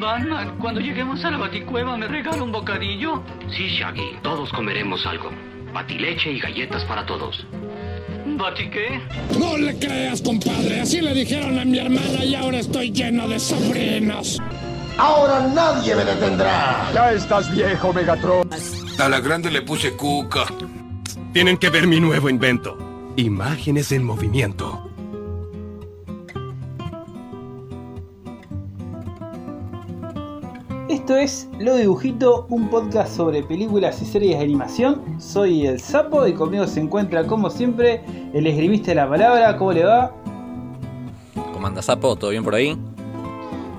Batman, cuando lleguemos a la baticueva, ¿me regala un bocadillo? Sí, Shaggy, todos comeremos algo. Batileche y galletas para todos. ¿Bati qué? No le creas, compadre. Así le dijeron a mi hermana y ahora estoy lleno de sobrinos. Ahora nadie me detendrá. Ya estás viejo, Megatron. A la grande le puse cuca. Tienen que ver mi nuevo invento. Imágenes en movimiento. Esto es Lo Dibujito, un podcast sobre películas y series de animación. Soy el Sapo y conmigo se encuentra, como siempre, el esgrimista de la palabra. ¿Cómo le va? ¿Cómo anda Sapo? ¿Todo bien por ahí?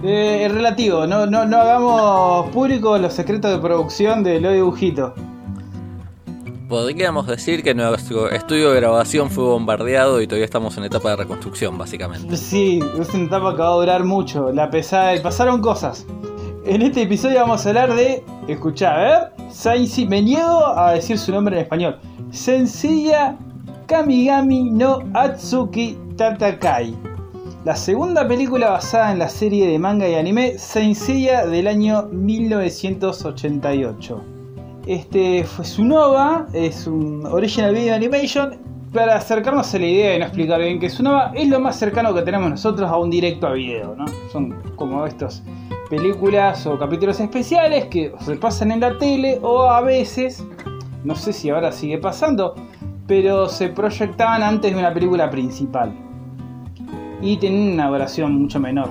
Eh, es relativo, no, no, no hagamos públicos los secretos de producción de Lo Dibujito. Podríamos decir que nuestro estudio de grabación fue bombardeado y todavía estamos en etapa de reconstrucción, básicamente. Sí, es una etapa que va a durar mucho. La pesada, pasaron cosas. En este episodio vamos a hablar de. Escuchá, a ver. Sainzi, me niego a decir su nombre en español. Sencilla Kamigami no Atsuki Tatakai. La segunda película basada en la serie de manga y anime Sencilla del año 1988. Este fue su nova, es un original video animation. Para acercarnos a la idea y no explicar bien qué es nova, es lo más cercano que tenemos nosotros a un directo a video, ¿no? Son como estos películas o capítulos especiales que se pasan en la tele o a veces, no sé si ahora sigue pasando, pero se proyectaban antes de una película principal. Y tenían una duración mucho menor.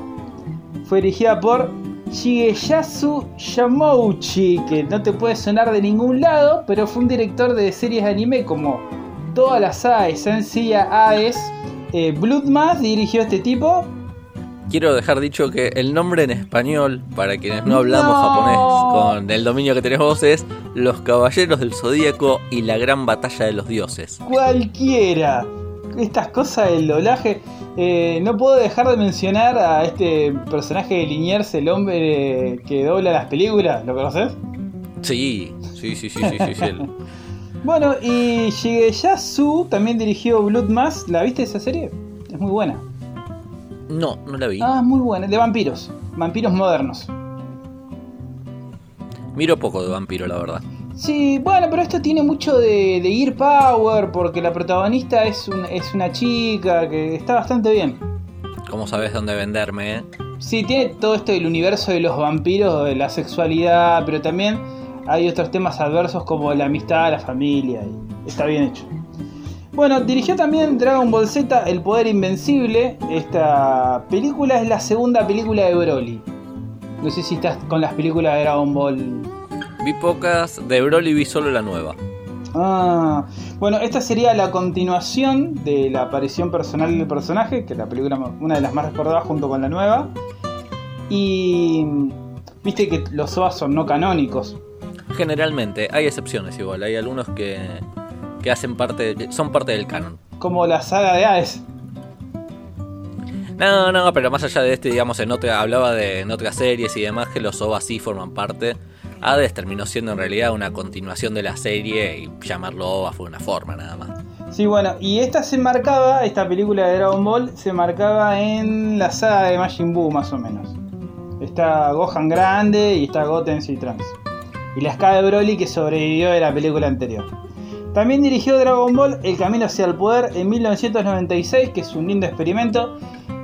Fue dirigida por Shigeyasu Yamauchi, que no te puede sonar de ningún lado, pero fue un director de series de anime como toda la saga de sencilla Aes, eh, Bloodmas dirigió este tipo. Quiero dejar dicho que el nombre en español, para quienes no hablamos No. japonés con el dominio que tenemos es Los Caballeros del Zodíaco y la Gran Batalla de los Dioses. Cualquiera. Estas cosas del doblaje. Eh, no puedo dejar de mencionar a este personaje de Liniers, el hombre que dobla las películas. ¿Lo conoces? Sí, sí, sí, sí, sí, sí, sí, el- Bueno, y Shigeyasu también dirigió Bloodmas. ¿La viste esa serie? Es muy buena. No, no la vi. Ah, muy buena. De vampiros. Vampiros modernos. Miro poco de vampiro, la verdad. Sí, bueno, pero esto tiene mucho de, de Gear Power porque la protagonista es, un- es una chica que está bastante bien. ¿Cómo sabes dónde venderme, eh? Sí, tiene todo esto del universo de los vampiros, de la sexualidad, pero también hay otros temas adversos como la amistad, la familia, y está bien hecho. Bueno, dirigió también Dragon Ball Z, El Poder Invencible. Esta película es la segunda película de Broly. No sé si estás con las películas de Dragon Ball. Vi pocas, de Broly vi solo la nueva. Ah, bueno, esta sería la continuación de la aparición personal del personaje, que es la película una de las más recordadas junto con la nueva. Y viste que los OVAs son no canónicos. Generalmente, hay excepciones igual, hay algunos que, que hacen parte, son parte del canon. Como la saga de Aes. No, no, pero más allá de este, digamos, en otra, hablaba de en otras series y demás que los OVA sí forman parte. Hades terminó siendo en realidad una continuación de la serie y llamarlo OVA fue una forma nada más. Sí, bueno, y esta se marcaba, esta película de Dragon Ball, se marcaba en la saga de Majin Buu más o menos. Está Gohan grande y está Goten y Trunks. Y la escala de Broly que sobrevivió de la película anterior. También dirigió Dragon Ball El Camino hacia el Poder en 1996, que es un lindo experimento.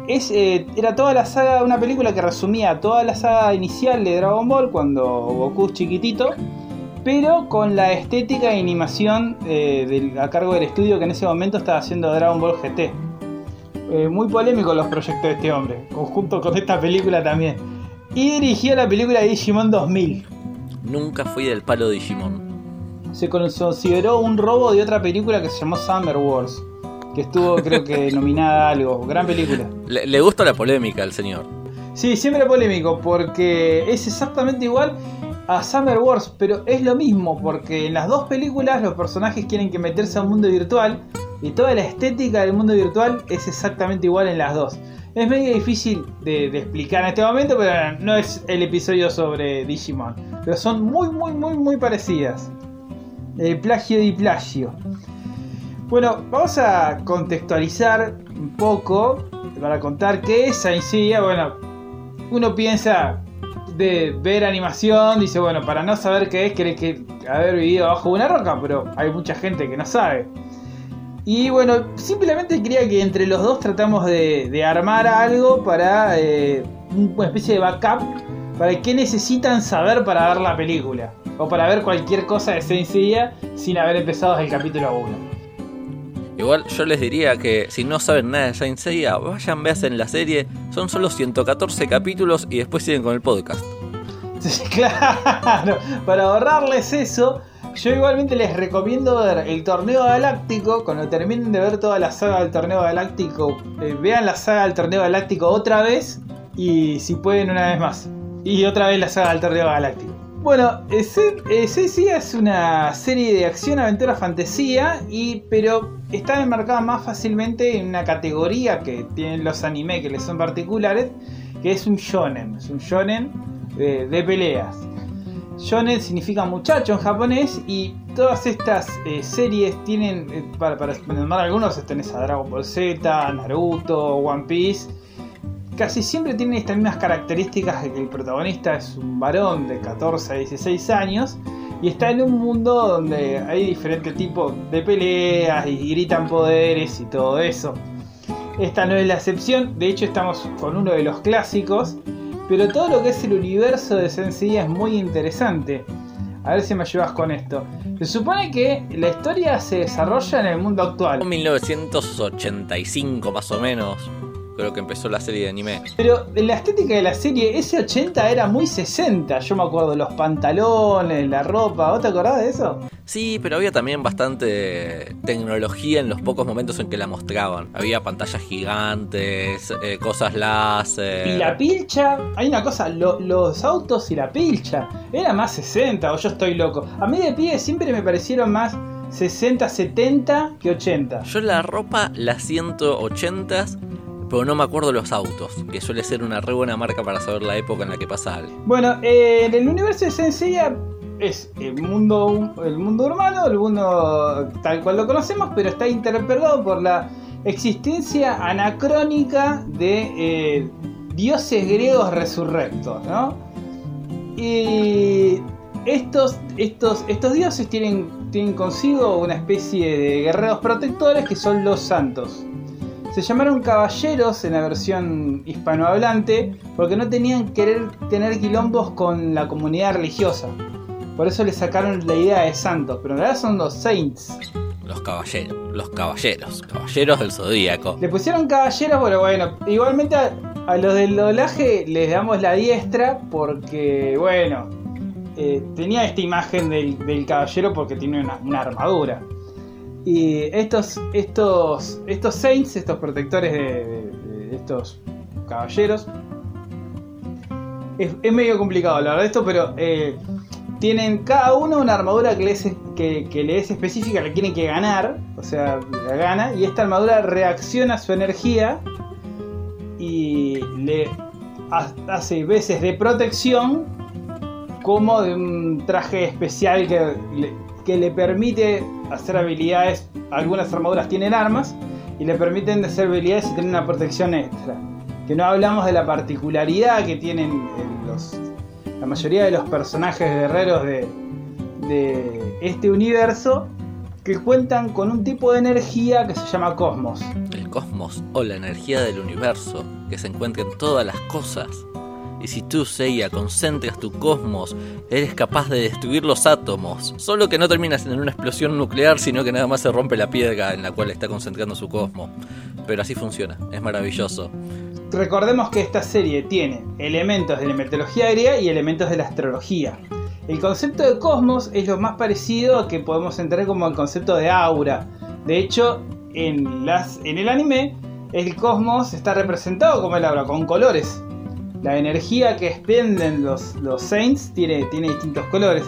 Es, eh, era toda la saga, una película que resumía toda la saga inicial de Dragon Ball cuando Goku es chiquitito, pero con la estética y animación eh, a cargo del estudio que en ese momento estaba haciendo Dragon Ball GT. Eh, muy polémicos los proyectos de este hombre, conjunto con esta película también. Y dirigió la película de Digimon 2000. Nunca fui del palo de Digimon. Se consideró un robo de otra película que se llamó Summer Wars, que estuvo creo que nominada a algo. Gran película. Le, le gusta la polémica al señor. Sí, siempre polémico, porque es exactamente igual a Summer Wars, pero es lo mismo, porque en las dos películas los personajes quieren que meterse a un mundo virtual y toda la estética del mundo virtual es exactamente igual en las dos. Es medio difícil de, de explicar en este momento, pero no es el episodio sobre Digimon. Pero son muy, muy, muy, muy parecidas. El plagio y plagio. Bueno, vamos a contextualizar un poco para contar qué es Saint. Bueno, uno piensa de ver animación dice, bueno, para no saber qué es, querés que haber vivido bajo una roca, pero hay mucha gente que no sabe. Y bueno, simplemente quería que entre los dos tratamos de, de armar algo para eh, una especie de backup para qué necesitan saber para ver la película. O para ver cualquier cosa de Seiya sin haber empezado el capítulo 1. Igual yo les diría que si no saben nada de Saint Seiya, vayan, vean la serie. Son solo 114 capítulos y después siguen con el podcast. claro, para ahorrarles eso, yo igualmente les recomiendo ver el torneo galáctico. Cuando terminen de ver toda la saga del torneo galáctico, eh, vean la saga del torneo galáctico otra vez y si pueden una vez más. Y otra vez la saga del torneo galáctico. Bueno, Seiya es una serie de acción, aventura, fantasía, pero está enmarcada más fácilmente en una categoría que tienen los anime que les son particulares, que es un shonen. Es un shonen de, peleas. Shonen significa muchacho en japonés y todas estas eh, series tienen, eh, para, para nombrar algunos, tenés a Dragon Ball Z, Naruto, One Piece casi siempre tienen estas mismas características de que el protagonista es un varón de 14 a 16 años y está en un mundo donde hay diferentes tipos de peleas y gritan poderes y todo eso. Esta no es la excepción, de hecho estamos con uno de los clásicos, pero todo lo que es el universo de Sensei es muy interesante. A ver si me ayudas con esto. Se supone que la historia se desarrolla en el mundo actual. En 1985 más o menos creo que empezó la serie de anime. Pero la estética de la serie, ese 80 era muy 60. Yo me acuerdo los pantalones, la ropa. ¿Vos te acordás de eso? Sí, pero había también bastante tecnología en los pocos momentos en que la mostraban. Había pantallas gigantes, eh, cosas láser. Y la pilcha, hay una cosa, los autos y la pilcha. Era más 60 o yo estoy loco. A mí de pie siempre me parecieron más 60, 70 que 80. Yo la ropa la siento 80 pero no me acuerdo los autos, que suele ser una re buena marca para saber la época en la que pasa algo. Bueno, eh, el universo de Senseiya es el mundo, el mundo urbano, el mundo tal cual lo conocemos, pero está interpelado por la existencia anacrónica de eh, dioses griegos resurrectos, ¿no? Y estos, estos, estos dioses tienen, tienen consigo una especie de guerreros protectores que son los santos. Se llamaron caballeros en la versión hispanohablante porque no tenían querer tener quilombos con la comunidad religiosa. Por eso le sacaron la idea de santos, pero en realidad son los saints. Los caballeros, los caballeros, caballeros del zodíaco. Le pusieron caballeros, pero bueno, igualmente a, los del doblaje les damos la diestra porque, bueno, eh, tenía esta imagen del, caballero porque tiene una armadura. Y estos, estos, estos saints, estos protectores de, estos caballeros, es, medio complicado hablar de esto, pero eh, tienen cada uno una armadura que le, es, que, le es específica, le quieren que ganar, o sea, la gana, y esta armadura reacciona a su energía y le hace veces de protección como de un traje especial que que le permite hacer habilidades, algunas armaduras tienen armas y le permiten hacer habilidades y tener una protección extra. Que no hablamos de la particularidad que tienen los, la mayoría de los personajes guerreros de, de este universo, que cuentan con un tipo de energía que se llama cosmos. El cosmos o la energía del universo que se encuentra en todas las cosas y si tú, Seiya, concentras tu cosmos, eres capaz de destruir los átomos. Solo que no terminas en una explosión nuclear, sino que nada más se rompe la piedra en la cual está concentrando su cosmos. Pero así funciona, es maravilloso. Recordemos que esta serie tiene elementos de la mitología griega y elementos de la astrología. El concepto de cosmos es lo más parecido que podemos entender como el concepto de aura. De hecho, en, en el anime, el cosmos está representado como el aura, con colores la energía que expenden los, Saints tiene, tiene distintos colores.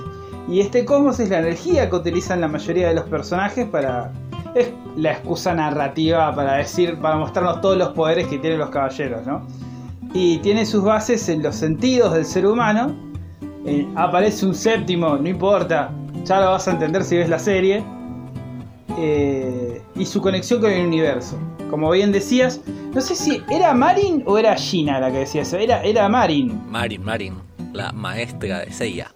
Y este cosmos es la energía que utilizan la mayoría de los personajes para. Es la excusa narrativa para decir, para mostrarnos todos los poderes que tienen los caballeros, ¿no? Y tiene sus bases en los sentidos del ser humano. Eh, aparece un séptimo, no importa, ya lo vas a entender si ves la serie. Eh, y su conexión con el universo. Como bien decías, no sé si era Marin o era Gina la que decía eso. Era, era Marin. Marin, Marin. la maestra de Seiya.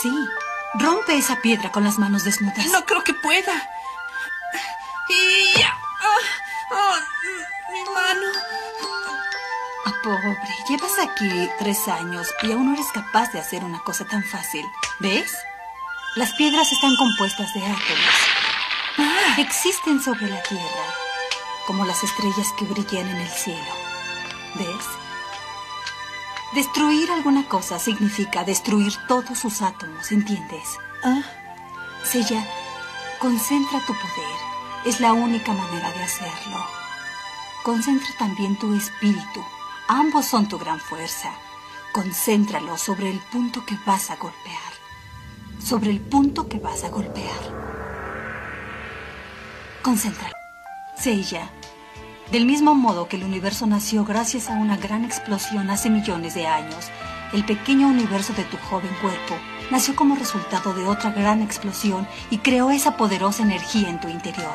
Sí, rompe esa piedra con las manos desnudas. No creo que pueda. Y ya. Ah, ah, mi mano. Ah, pobre, llevas aquí tres años y aún no eres capaz de hacer una cosa tan fácil. ¿Ves? Las piedras están compuestas de átomos. Existen sobre la Tierra, como las estrellas que brillan en el cielo. ¿Ves? Destruir alguna cosa significa destruir todos sus átomos, ¿entiendes? Ah. Sella, concentra tu poder. Es la única manera de hacerlo. Concentra también tu espíritu. Ambos son tu gran fuerza. Concéntralo sobre el punto que vas a golpear. Sobre el punto que vas a golpear. Concéntralo. Seiya, del mismo modo que el universo nació gracias a una gran explosión hace millones de años, el pequeño universo de tu joven cuerpo nació como resultado de otra gran explosión y creó esa poderosa energía en tu interior.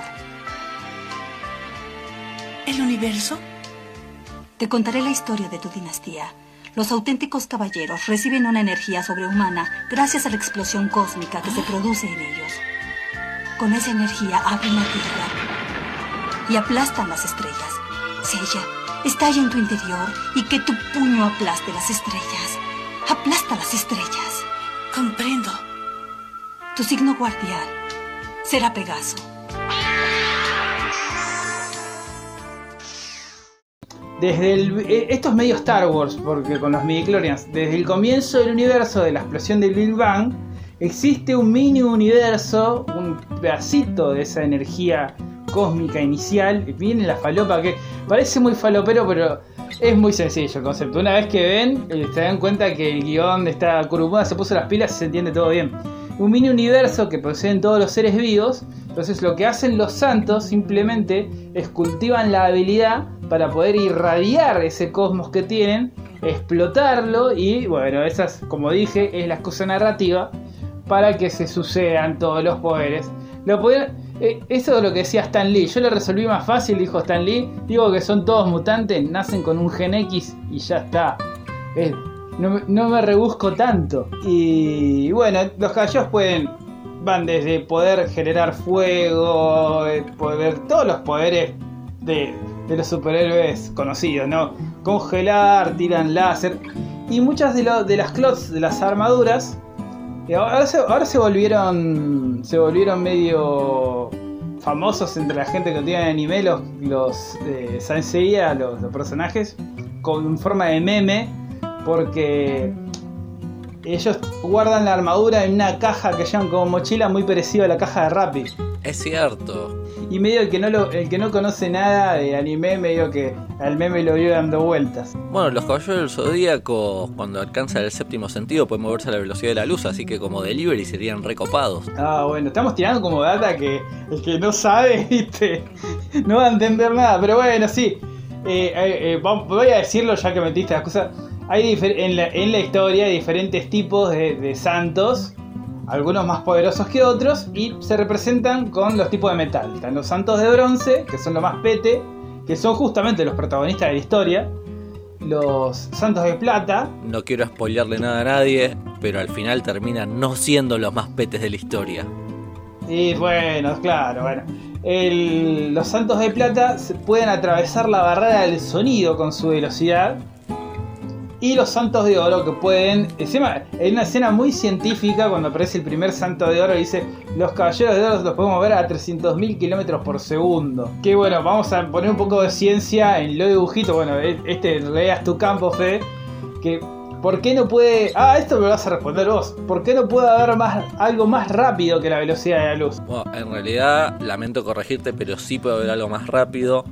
¿El universo? Te contaré la historia de tu dinastía. Los auténticos caballeros reciben una energía sobrehumana gracias a la explosión cósmica que se produce en ellos. Con esa energía abren la tierra y aplastan las estrellas. Sella, estalla en tu interior y que tu puño aplaste las estrellas. Aplasta las estrellas. Comprendo. Tu signo guardián será Pegaso. Desde el, eh, esto es medio Star Wars, porque con los midichlorians, desde el comienzo del universo de la explosión del Big Bang, existe un mini universo, un pedacito de esa energía cósmica inicial. Viene la falopa que parece muy falopero, pero es muy sencillo el concepto. Una vez que ven, eh, se dan cuenta que el guion de esta Kurumada se puso las pilas y se entiende todo bien. Un mini universo que poseen todos los seres vivos. Entonces lo que hacen los santos simplemente es cultivan la habilidad para poder irradiar ese cosmos que tienen, explotarlo y bueno, esa es, como dije, es la excusa narrativa para que se sucedan todos los poderes. Lo eh, eso es lo que decía Stan Lee. Yo lo resolví más fácil, dijo Stan Lee. Digo que son todos mutantes, nacen con un gen X y ya está. Eh, no, me- rebusco tanto. Y bueno, los caballeros pueden. Van desde poder generar fuego, eh, poder. todos los poderes de, los superhéroes conocidos, ¿no? Congelar, tiran láser. Y muchas de, de las clots, de las armaduras, y ahora se, ahora se volvieron. Se volvieron medio famosos entre la gente que tiene anime, los, los eh, los, los personajes, con forma de meme, porque ellos guardan la armadura en una caja que llevan como mochila muy parecida a la caja de Rappi. Es cierto. Y medio el que no lo, el que no conoce nada de anime, medio que al meme lo vio dando vueltas. Bueno, los caballeros del zodíaco, cuando alcanzan el séptimo sentido, pueden moverse a la velocidad de la luz, así que como delivery serían recopados. Ah, bueno, estamos tirando como data que el que no sabe, viste, no va a entender nada. Pero bueno, sí. Eh, eh, eh, voy a decirlo ya que metiste las cosas. Hay en, la, en la historia hay diferentes tipos de, de santos, algunos más poderosos que otros, y se representan con los tipos de metal. Están los santos de bronce, que son los más pete, que son justamente los protagonistas de la historia. Los santos de plata, No quiero spoilearle nada a nadie, pero al final terminan no siendo los más petes de la historia. Y bueno, claro, bueno. El- los santos de plata pueden atravesar la barrera del sonido con su velocidad. Y los santos de oro que pueden. Encima, hay una escena muy científica cuando aparece el primer santo de oro dice: Los caballeros de oro los podemos ver a 300.000 kilómetros por segundo. Que bueno, vamos a poner un poco de ciencia en lo dibujito. Bueno, e- este es tu campo, Fede. Que ¿Por qué no puede.? Ah, esto me vas a responder vos. ¿Por qué no puede haber más, algo más rápido que la velocidad de la luz? Bueno, en realidad, lamento corregirte, pero sí puede haber algo más rápido,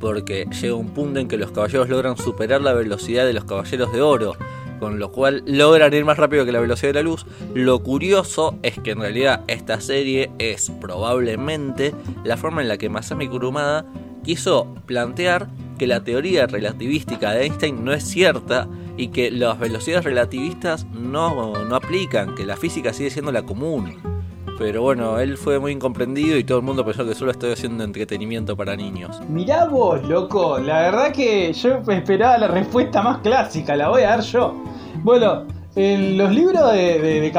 porque llega un punto en que los caballeros logran superar la velocidad de los caballeros de oro, con lo cual logran ir más rápido que la velocidad de la luz. Lo curioso es que en realidad esta serie es probablemente la forma en la que Masami Kurumada quiso plantear que la teoría relativística de Einstein no es cierta y que las velocidades relativistas no, no aplican, que la física sigue siendo la común. Pero bueno, él fue muy incomprendido y todo el mundo pensó que solo estoy haciendo entretenimiento para niños. Mirá vos, loco. La verdad que yo esperaba la respuesta más clásica. La voy a dar yo. Bueno, en los libros de, de, de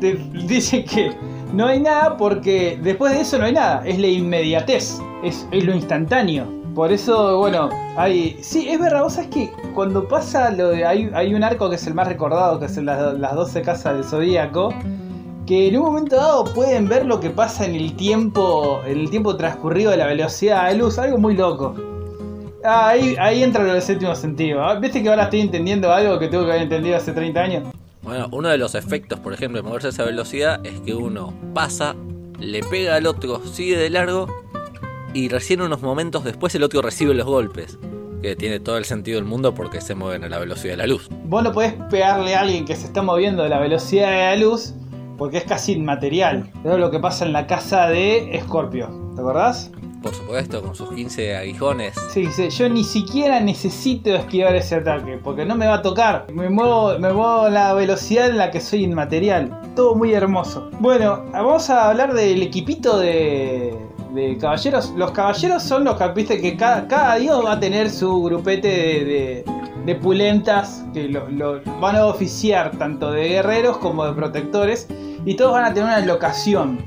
te dicen que no hay nada porque después de eso no hay nada. Es la inmediatez, es, es lo instantáneo. Por eso, bueno, hay. Sí, es verdad, vos sabés que cuando pasa lo de. Hay, hay un arco que es el más recordado, que es en las, las 12 casas del Zodíaco. Que en un momento dado pueden ver lo que pasa en el tiempo. En el tiempo transcurrido de la velocidad de luz. Algo muy loco. Ah, ahí, ahí entra lo del séptimo sentido. Ah, ¿Viste que ahora estoy entendiendo algo que tengo que haber entendido hace 30 años? Bueno, uno de los efectos, por ejemplo, de moverse a esa velocidad es que uno pasa, le pega al otro, sigue de largo y recién unos momentos después el otro recibe los golpes. Que tiene todo el sentido del mundo porque se mueven a la velocidad de la luz. Vos no podés pegarle a alguien que se está moviendo a la velocidad de la luz porque es casi inmaterial. Es lo que pasa en la casa de Scorpio. ¿Te acordás? Por supuesto, con sus 15 aguijones. Sí, sí, yo ni siquiera necesito esquivar ese ataque, porque no me va a tocar. Me muevo, me muevo a la velocidad en la que soy inmaterial. Todo muy hermoso. Bueno, vamos a hablar del equipito de, de caballeros. Los caballeros son los que, viste, que cada, cada dios va a tener su grupete de, de, de pulentas que lo, lo van a oficiar tanto de guerreros como de protectores. Y todos van a tener una locación.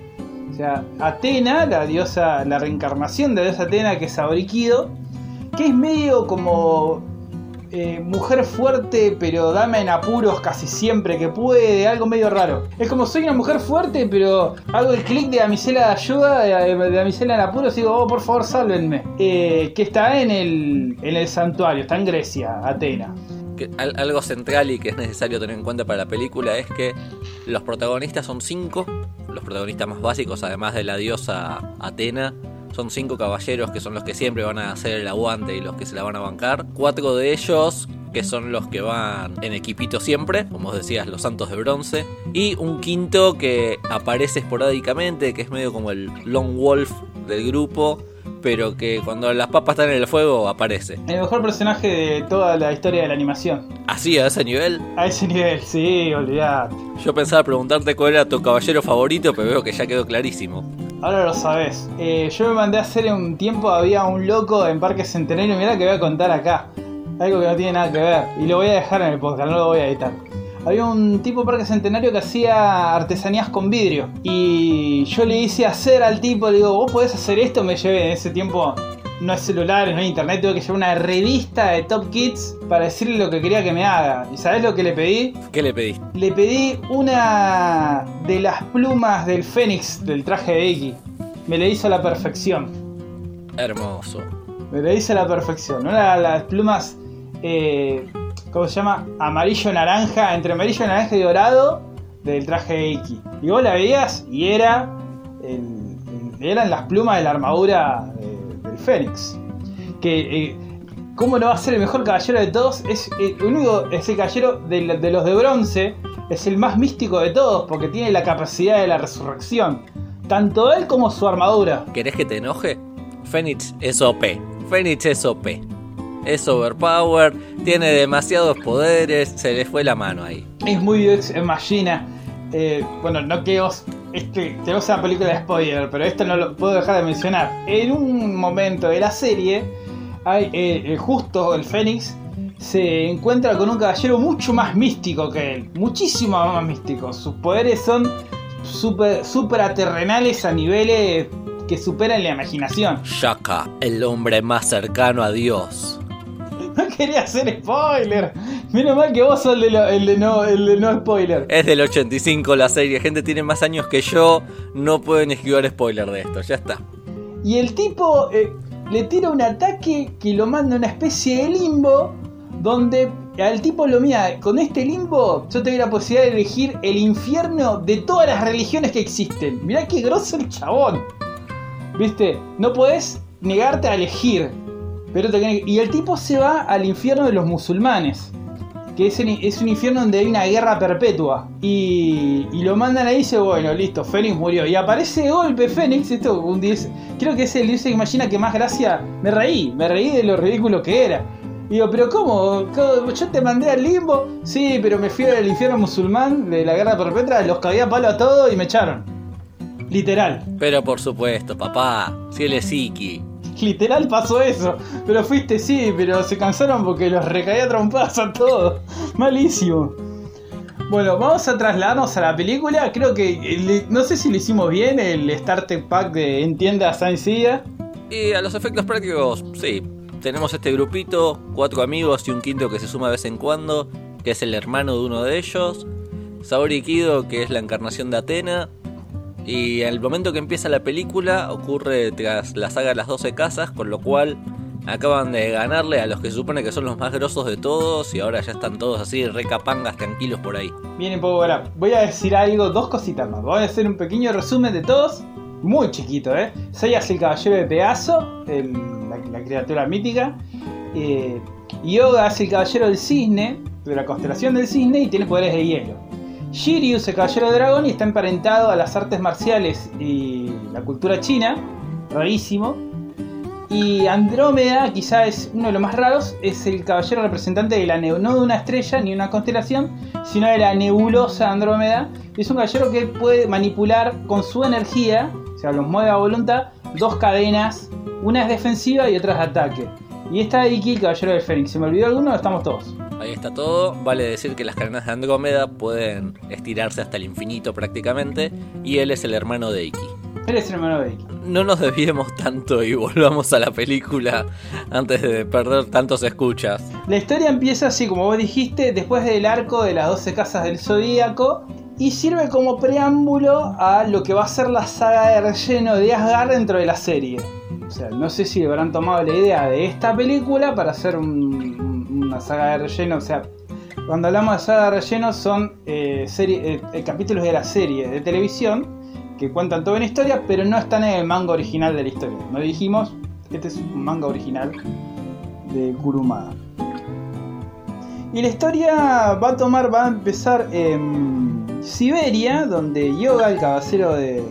O sea, Atena, la diosa, la reencarnación de la diosa Atena, que es Abriquido, que es medio como eh, mujer fuerte, pero dame en apuros casi siempre que puede, algo medio raro. Es como soy una mujer fuerte, pero hago el clic de damisela de ayuda, de, de damisela en apuros y digo, oh, por favor, sálvenme. Eh, que está en el, en el santuario, está en Grecia, Atena. Algo central y que es necesario tener en cuenta para la película es que los protagonistas son cinco, los protagonistas más básicos, además de la diosa Atena, son cinco caballeros que son los que siempre van a hacer el aguante y los que se la van a bancar. Cuatro de ellos que son los que van en equipito siempre, como os decías, los santos de bronce. Y un quinto que aparece esporádicamente, que es medio como el Long Wolf del grupo, pero que cuando las papas están en el fuego aparece. El mejor personaje de toda la historia de la animación. ¿Así, a ese nivel? A ese nivel, sí, olvidate. Yo pensaba preguntarte cuál era tu caballero favorito, pero veo que ya quedó clarísimo. Ahora lo sabes. Eh, yo me mandé a hacer en un tiempo, había un loco en Parque Centenario, mirá que voy a contar acá. Algo que no tiene nada que ver. Y lo voy a dejar en el podcast, no lo voy a editar. Había un tipo Parque Centenario que hacía artesanías con vidrio. Y yo le hice hacer al tipo, le digo, vos podés hacer esto, me llevé en ese tiempo. No hay celulares, no hay internet, tuve que llevar una revista de Top Kids para decirle lo que quería que me haga. ¿Y sabés lo que le pedí? ¿Qué le pediste? Le pedí una de las plumas del Fénix del traje de Iki. Me le hizo a la perfección. Hermoso. Me le hizo a la perfección. Una de las plumas, eh, ¿cómo se llama? Amarillo-naranja, entre amarillo-naranja y dorado del traje de Iki. Y vos la veías y era el- el- eran las plumas de la armadura de- del Fénix. Que, eh, ¿cómo no va a ser el mejor caballero de todos? Es eh, el único, ese caballero de, de los de bronce, es el más místico de todos porque tiene la capacidad de la resurrección. Tanto él como su armadura. ¿Querés que te enoje? Fénix es OP. Fénix es OP. Es overpower, tiene demasiados poderes, se le fue la mano ahí. Es muy ex machina. Eh, bueno, no que vos. Este, una película de spoiler, pero esto no lo puedo dejar de mencionar. En un momento de la serie, hay, eh, eh, justo el Fénix se encuentra con un caballero mucho más místico que él. Muchísimo más místico. Sus poderes son super, super aterrenales a niveles que superan la imaginación. Shaka, el hombre más cercano a Dios. No quería hacer spoiler. Menos mal que vos sos el de, lo- el de no, el de no spoiler. Es del 85 la serie, gente tiene más años que yo, no pueden esquivar spoiler de esto, ya está. Y el tipo eh, le tira un ataque que lo manda a una especie de limbo. Donde al tipo lo mira, con este limbo yo tengo la posibilidad de elegir el infierno de todas las religiones que existen. Mirá qué grosso el chabón. Viste, no podés negarte a elegir. Y el tipo se va al infierno de los musulmanes. Que es, un infierno donde hay una guerra perpetua. Y, y lo mandan ahí y dice, bueno, listo, Fénix murió. Y aparece golpe Fénix, esto un diez- creo que es el dios que imagina que más gracia. Me reí, me reí de lo ridículo que era. Digo, pero ¿cómo? ¿Cómo? Yo te mandé al limbo. Sí, pero me fui al infierno musulmán de la guerra perpetua, los cagué a palo a todos y me echaron. Literal. Pero por supuesto, papá, si él es Iki. Literal pasó eso. Pero fuiste, sí, pero se cansaron porque los recaía trompadas a todos. Malísimo. Bueno, vamos a trasladarnos a la película. Creo que eh, no sé si lo hicimos bien el Starter Pack de Entienda Science Y a los efectos prácticos, sí. Tenemos este grupito, cuatro amigos y un quinto que se suma de vez en cuando, que es el hermano de uno de ellos. Saori Kido, que es la encarnación de Atena. Y al momento que empieza la película ocurre tras la saga de las 12 casas, con lo cual acaban de ganarle a los que se supone que son los más grosos de todos y ahora ya están todos así recapangas tranquilos por ahí. Bien, poco ahora voy a decir algo, dos cositas más. Voy a hacer un pequeño resumen de todos, muy chiquito, ¿eh? Seiya el caballero de Pegaso, la, criatura mítica. Eh, Yoga es el caballero del cisne, de la constelación del cisne y tiene poderes de hielo. Shiryu es el caballero de dragón y está emparentado a las artes marciales y la cultura china, rarísimo. Y Andrómeda, quizá es uno de los más raros, es el caballero representante de la no de una estrella ni una constelación, sino de la nebulosa Andrómeda. Es un caballero que puede manipular con su energía, o sea, los mueve a voluntad, dos cadenas, una es defensiva y otra es de ataque. Y está Iki, caballero del Fénix. ¿Se me olvidó alguno? Estamos todos. Ahí está todo. Vale decir que las cadenas de Andrómeda pueden estirarse hasta el infinito prácticamente. Y él es el hermano de Iki. Él es el hermano de Iki. No nos desviemos tanto y volvamos a la película antes de perder tantos escuchas. La historia empieza así, como vos dijiste, después del arco de las 12 casas del Zodíaco. Y sirve como preámbulo a lo que va a ser la saga de relleno de Asgard dentro de la serie. O sea, no sé si habrán tomado la idea de esta película para hacer un, una saga de relleno. O sea, cuando hablamos de saga de relleno son eh, serie, eh, capítulos de la serie de televisión que cuentan toda una historia, pero no están en el manga original de la historia. No dijimos, este es un manga original de Kurumada. Y la historia va a tomar, va a empezar en Siberia, donde Yoga, el caballero de,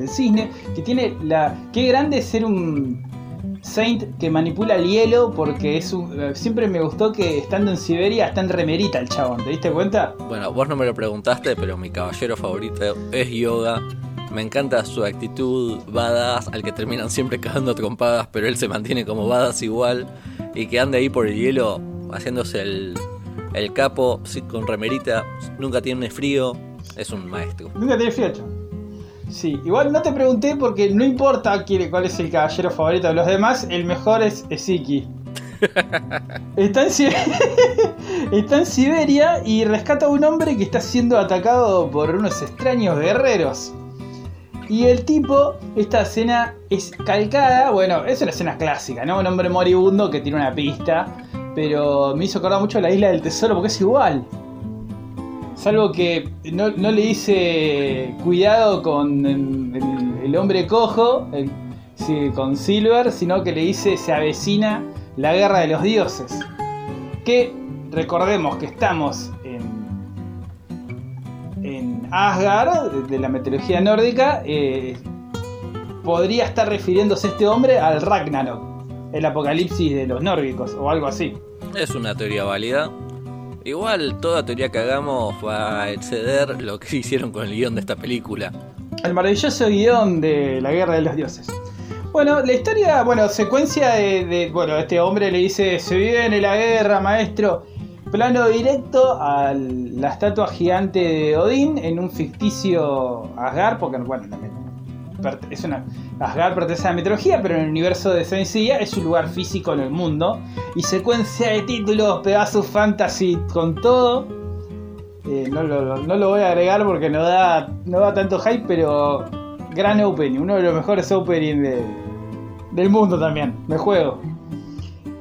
del cisne, que tiene la... Qué grande ser un Saint que manipula el hielo porque es un, eh, siempre me gustó que estando en Siberia está en remerita el chabón, ¿te diste cuenta? Bueno, vos no me lo preguntaste, pero mi caballero favorito es Yoga. Me encanta su actitud badass, al que terminan siempre cagando trompadas, pero él se mantiene como badass igual. Y que ande ahí por el hielo, haciéndose el, el capo, con remerita, nunca tiene frío, es un maestro. Nunca tiene frío, Sí, igual no te pregunté porque no importa cuál es el caballero favorito de los demás, el mejor es Eziki. está, en está en Siberia y rescata a un hombre que está siendo atacado por unos extraños guerreros. Y el tipo, esta escena es calcada, bueno, es una escena clásica, ¿no? Un hombre moribundo que tiene una pista, pero me hizo acordar mucho la isla del tesoro porque es igual. Salvo que no, le hice cuidado con el, hombre cojo, con Silver, sino que le hice se avecina la guerra de los dioses. Que recordemos que estamos en, en Asgard, de la mitología nórdica, eh, podría estar refiriéndose este hombre al Ragnarok, el apocalipsis de los nórdicos o algo así. Es una teoría válida. Igual toda teoría que hagamos va a exceder lo que hicieron con el guion de esta película. El maravilloso guion de la Guerra de los Dioses. Bueno, la historia, bueno, secuencia de, bueno, este hombre le dice, se vive la guerra, maestro. Plano directo a la estatua gigante de Odín en un ficticio Asgard, porque, bueno, también es una Asgard pertenece a la mitología, pero en el universo de Seiya es un lugar físico en el mundo. Y secuencia de títulos, Pegasus Fantasy con todo. Eh, no, lo, voy a agregar porque no da, no da tanto hype, pero gran opening, uno de los mejores openings del mundo también, me juego.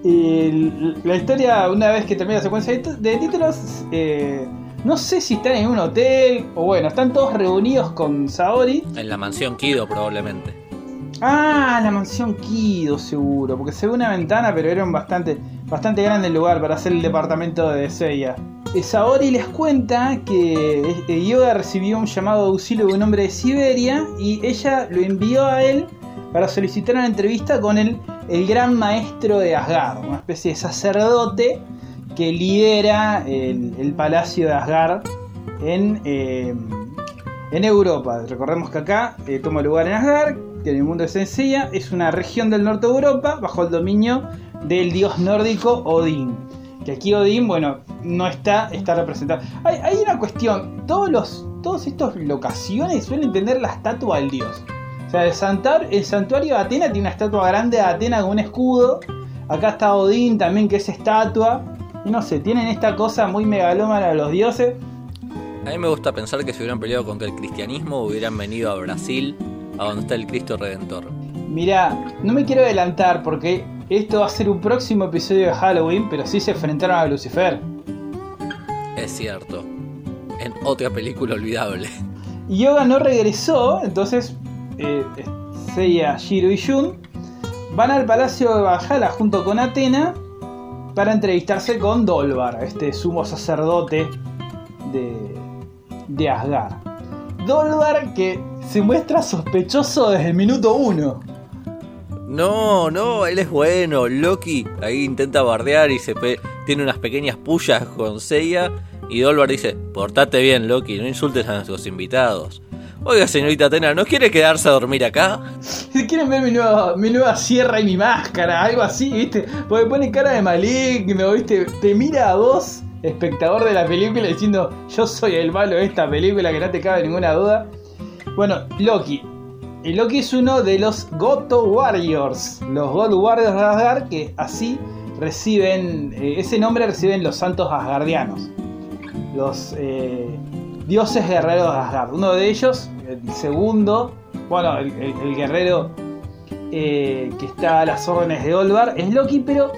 Y la historia, una vez que termina la secuencia de, títulos, eh, no sé si están en un hotel o bueno, están todos reunidos con Saori. En la mansión Kido probablemente. Ah, la mansión Kido seguro, porque se ve una ventana, pero era un bastante, bastante grande el lugar para hacer el departamento de Seiya. Eh, Saori les cuenta que eh, Yoga recibió un llamado de auxilio de un hombre de Siberia y ella lo envió a él para solicitar una entrevista con el, el gran maestro de Asgard, una especie de sacerdote que lidera el, palacio de Asgard en, eh, en Europa. Recordemos que acá eh, toma lugar en Asgard, que en el mundo de Senseiya es una región del norte de Europa bajo el dominio del dios nórdico Odín. Que aquí Odín, bueno, no está, está representado. Hay, hay una cuestión, todos los, todos estos locaciones suelen tener la estatua del dios. O sea, el, santar, el santuario de Atena tiene una estatua grande de Atena con un escudo. Acá está Odín también, que es estatua. Y no sé, tienen esta cosa muy megalómana de los dioses. A mí me gusta pensar que si hubieran peleado contra el cristianismo hubieran venido a Brasil, a donde está el Cristo Redentor. Mirá, no me quiero adelantar porque esto va a ser un próximo episodio de Halloween, pero sí se enfrentaron a Lucifer. Es cierto. En otra película olvidable. Yoga no regresó, entonces eh, Seiya, Shiro y Jun van al palacio de Valhalla junto con Atena para entrevistarse con Dolvar, este sumo sacerdote de, de Asgard. Dolvar que se muestra sospechoso desde el minuto uno. No, no, él es bueno. Loki ahí intenta bardear y se tiene unas pequeñas pullas con Seiya. Y Dolvar dice: Portate bien, Loki, no insultes a nuestros invitados. Oiga, señorita Atena, ¿no quiere quedarse a dormir acá? Si quieren ver mi nueva, mi nueva sierra y mi máscara, algo así, ¿viste? Porque pone cara de maligno, ¿viste? Te mira a vos, espectador de la película, diciendo yo soy el malo de esta película, que no te cabe ninguna duda. Bueno, Loki. El Loki es uno de los Goto Warriors, los God Warriors de Asgard, que así reciben, eh, ese nombre reciben los santos asgardianos. Los eh, dioses guerreros de Asgard. Uno de ellos, el segundo, bueno, el, el- el guerrero eh, que está a las órdenes de Olvar es Loki, pero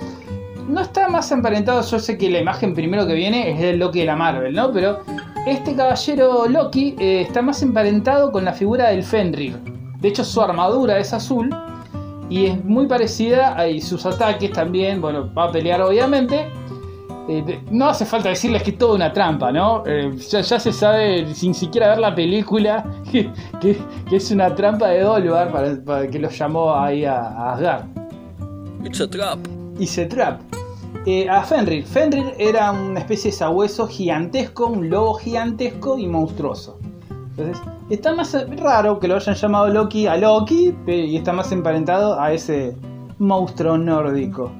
no está más emparentado. Yo sé que la imagen primero que viene es del Loki de la Marvel, ¿no? Pero este caballero Loki eh, está más emparentado con la figura del Fenrir. De hecho, su armadura es azul y es muy parecida a sus ataques también. Bueno, va a pelear obviamente. Eh, no hace falta decirles que es toda una trampa, ¿no? Eh, ya, ya se sabe, sin siquiera ver la película, que, que- que es una trampa de Dolvar para, para que los llamó ahí a, a Asgard. It's a trap. Y se trap. Eh, a Fenrir. Fenrir era una especie de sabueso gigantesco, un lobo gigantesco y monstruoso. Entonces, está más raro que lo hayan llamado Loki a Loki y está más emparentado a ese monstruo nórdico.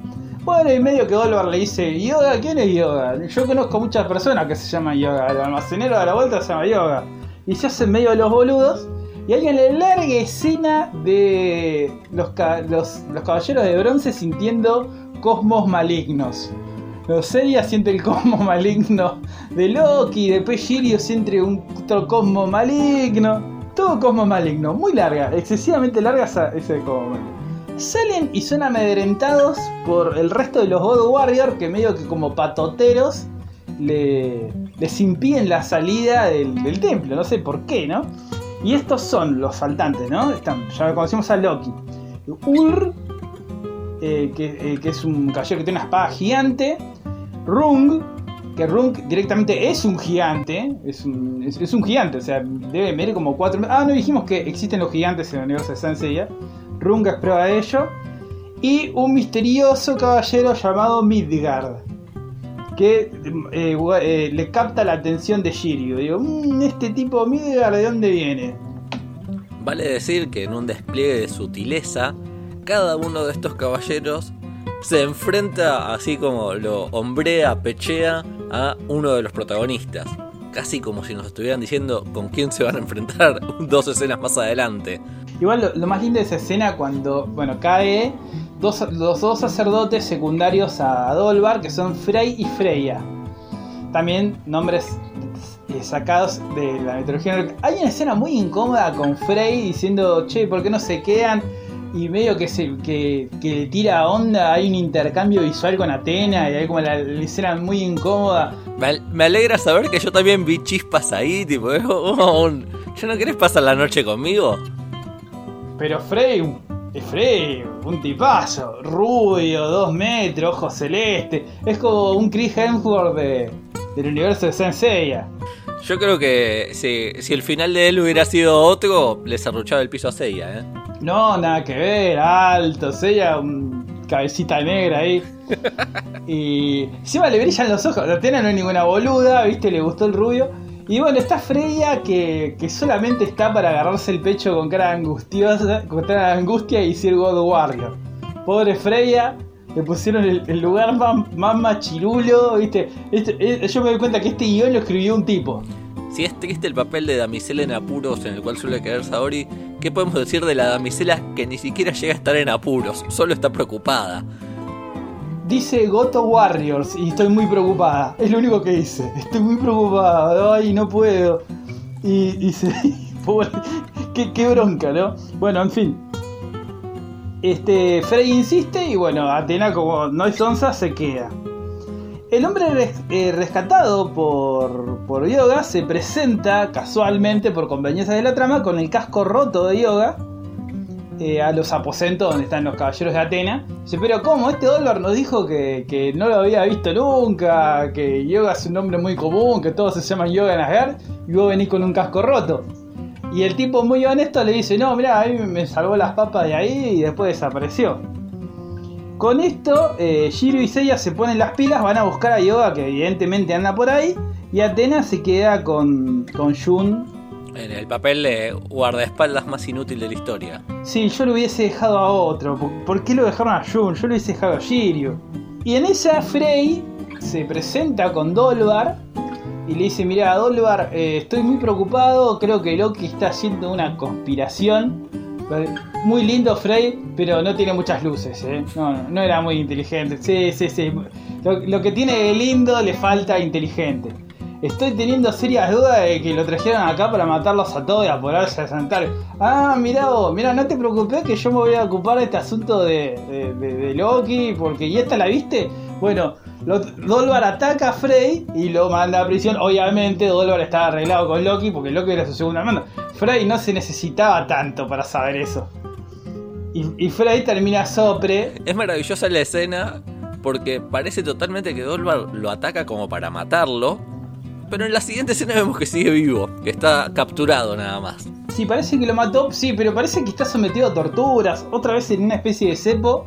Bueno, y medio que Dolvar le dice, Yoga, ¿quién es Yoga? Yo conozco muchas personas que se llaman Yoga. El almacenero de la vuelta se llama Yoga. Y se hacen medio los boludos. Y hay una larga escena de los, ca- los, los caballeros de bronce sintiendo cosmos malignos. Los siente el cosmos maligno de Loki, después Shiryu siente un otro cosmos maligno. Todo cosmos maligno, muy larga, excesivamente larga esa, ese cosmos. Salen y son amedrentados por el resto de los God Warriors que medio que como patoteros le, les impiden la salida del, templo, no sé por qué, ¿no? Y estos son los faltantes, ¿no? Están, ya conocimos a Loki. Ur, eh, que, eh, que es un caballero que tiene una espada gigante. Rung, que Rung directamente es un gigante. Es un, es, un gigante, o sea, debe medir como 4 Ah, no dijimos que existen los gigantes en el universo de Sanseiya. Rung es prueba de ello. Y un misterioso caballero llamado Midgard. Que eh, eh, le capta la atención de Shiryu. Digo, "Mm, este tipo Midgard, ¿de dónde viene? Vale decir que en un despliegue de sutileza, cada uno de estos caballeros se enfrenta así como lo hombrea, pechea a uno de los protagonistas. Casi como si nos estuvieran diciendo con quién se van a enfrentar dos escenas más adelante. Igual lo, lo más lindo de esa escena cuando, bueno, cae dos, los dos sacerdotes secundarios a Dolvar, que son Frey y Freya. También nombres eh, sacados de la mitología. Hay una escena muy incómoda con Frey diciendo, che, ¿por qué no se quedan? Y medio que, se, que, que tira onda, hay un intercambio visual con Atena y hay como la, escena muy incómoda. Me, al- me alegra saber que yo también vi chispas ahí, tipo, es como un- ¿ya no querés pasar la noche conmigo? Pero Frey, Frey, un tipazo, rubio, dos metros, ojos celeste. Es como un Chris Hemsworth de, del universo de Senseiya. Yo creo que si, si el final de él hubiera sido otro, le serruchaba el piso a Seiya, ¿eh? No, nada que ver, alto, Seiya, un cabecita negra ahí. Y encima le brillan los ojos. La Tena no es ninguna boluda, viste, le gustó el rubio. Y bueno, está Freya que, que solamente está para agarrarse el pecho con cara angustiosa, con cara de angustia y ser God Warrior. Pobre Freya, le pusieron el, lugar más, más machirulo, ¿viste? Este- eh, yo me doy cuenta que este guion lo escribió un tipo. Si es triste el papel de damisela en apuros en el cual suele caer Saori, ¿qué podemos decir de la damisela que ni siquiera llega a estar en apuros? Solo está preocupada. Dice Goto Warriors y estoy muy preocupada. Es lo único que dice. Estoy muy preocupada. Ay, no puedo. Y. Pobre. Qué, bronca, ¿no? Bueno, en fin. Este. Frey insiste y bueno, Atena, como no es onza, se queda. El hombre eh, rescatado por, por Yoga se presenta casualmente, por conveniencia de la trama, con el casco roto de Yoga eh, a los aposentos donde están los caballeros de Atena. Dice, pero ¿cómo? Este dólar nos dijo que, que no lo había visto nunca, que yoga es un nombre muy común, que todos se llaman yoga en Asgard, y vos venís con un casco roto. Y el tipo muy honesto le dice, no, mira, a mí me salvó las papas de ahí y después desapareció. Con esto, eh, Shiro y Seiya se ponen las pilas, van a buscar a Yoga, que evidentemente anda por ahí, y Atena se queda con, con Jun En el papel de guardaespaldas más inútil de la historia. Sí, yo lo hubiese dejado a otro. ¿Por, qué lo dejaron a Jun? Yo lo hubiese dejado a Shiryu. Y en esa Frey se presenta con Dolvar y le dice, mira, Dolvar, eh, estoy muy preocupado, creo que Loki está haciendo una conspiración. Muy lindo Frey, pero no tiene muchas luces, ¿eh? No, no, no era muy inteligente. Sí, sí, sí. Lo, lo que tiene de lindo le falta inteligente. Estoy teniendo serias dudas de que lo trajeron acá para matarlos a todos y apurarse a sentar. Ah, mira vos, mira, no te preocupes que yo me voy a ocupar de este asunto de, de- de- de Loki, porque ¿y esta la viste? Bueno, Dolvar ataca a Frey y lo manda a prisión. Obviamente Dolvar estaba arreglado con Loki porque Loki era su segundo hermano. Frey no se necesitaba tanto para saber eso. Y, y Frey termina sopre. Es maravillosa la escena porque parece totalmente que Dolvar lo ataca como para matarlo. Pero en la siguiente escena vemos que sigue vivo, que está capturado nada más. Sí, parece que lo mató, sí, pero parece que está sometido a torturas. Otra vez en una especie de cepo.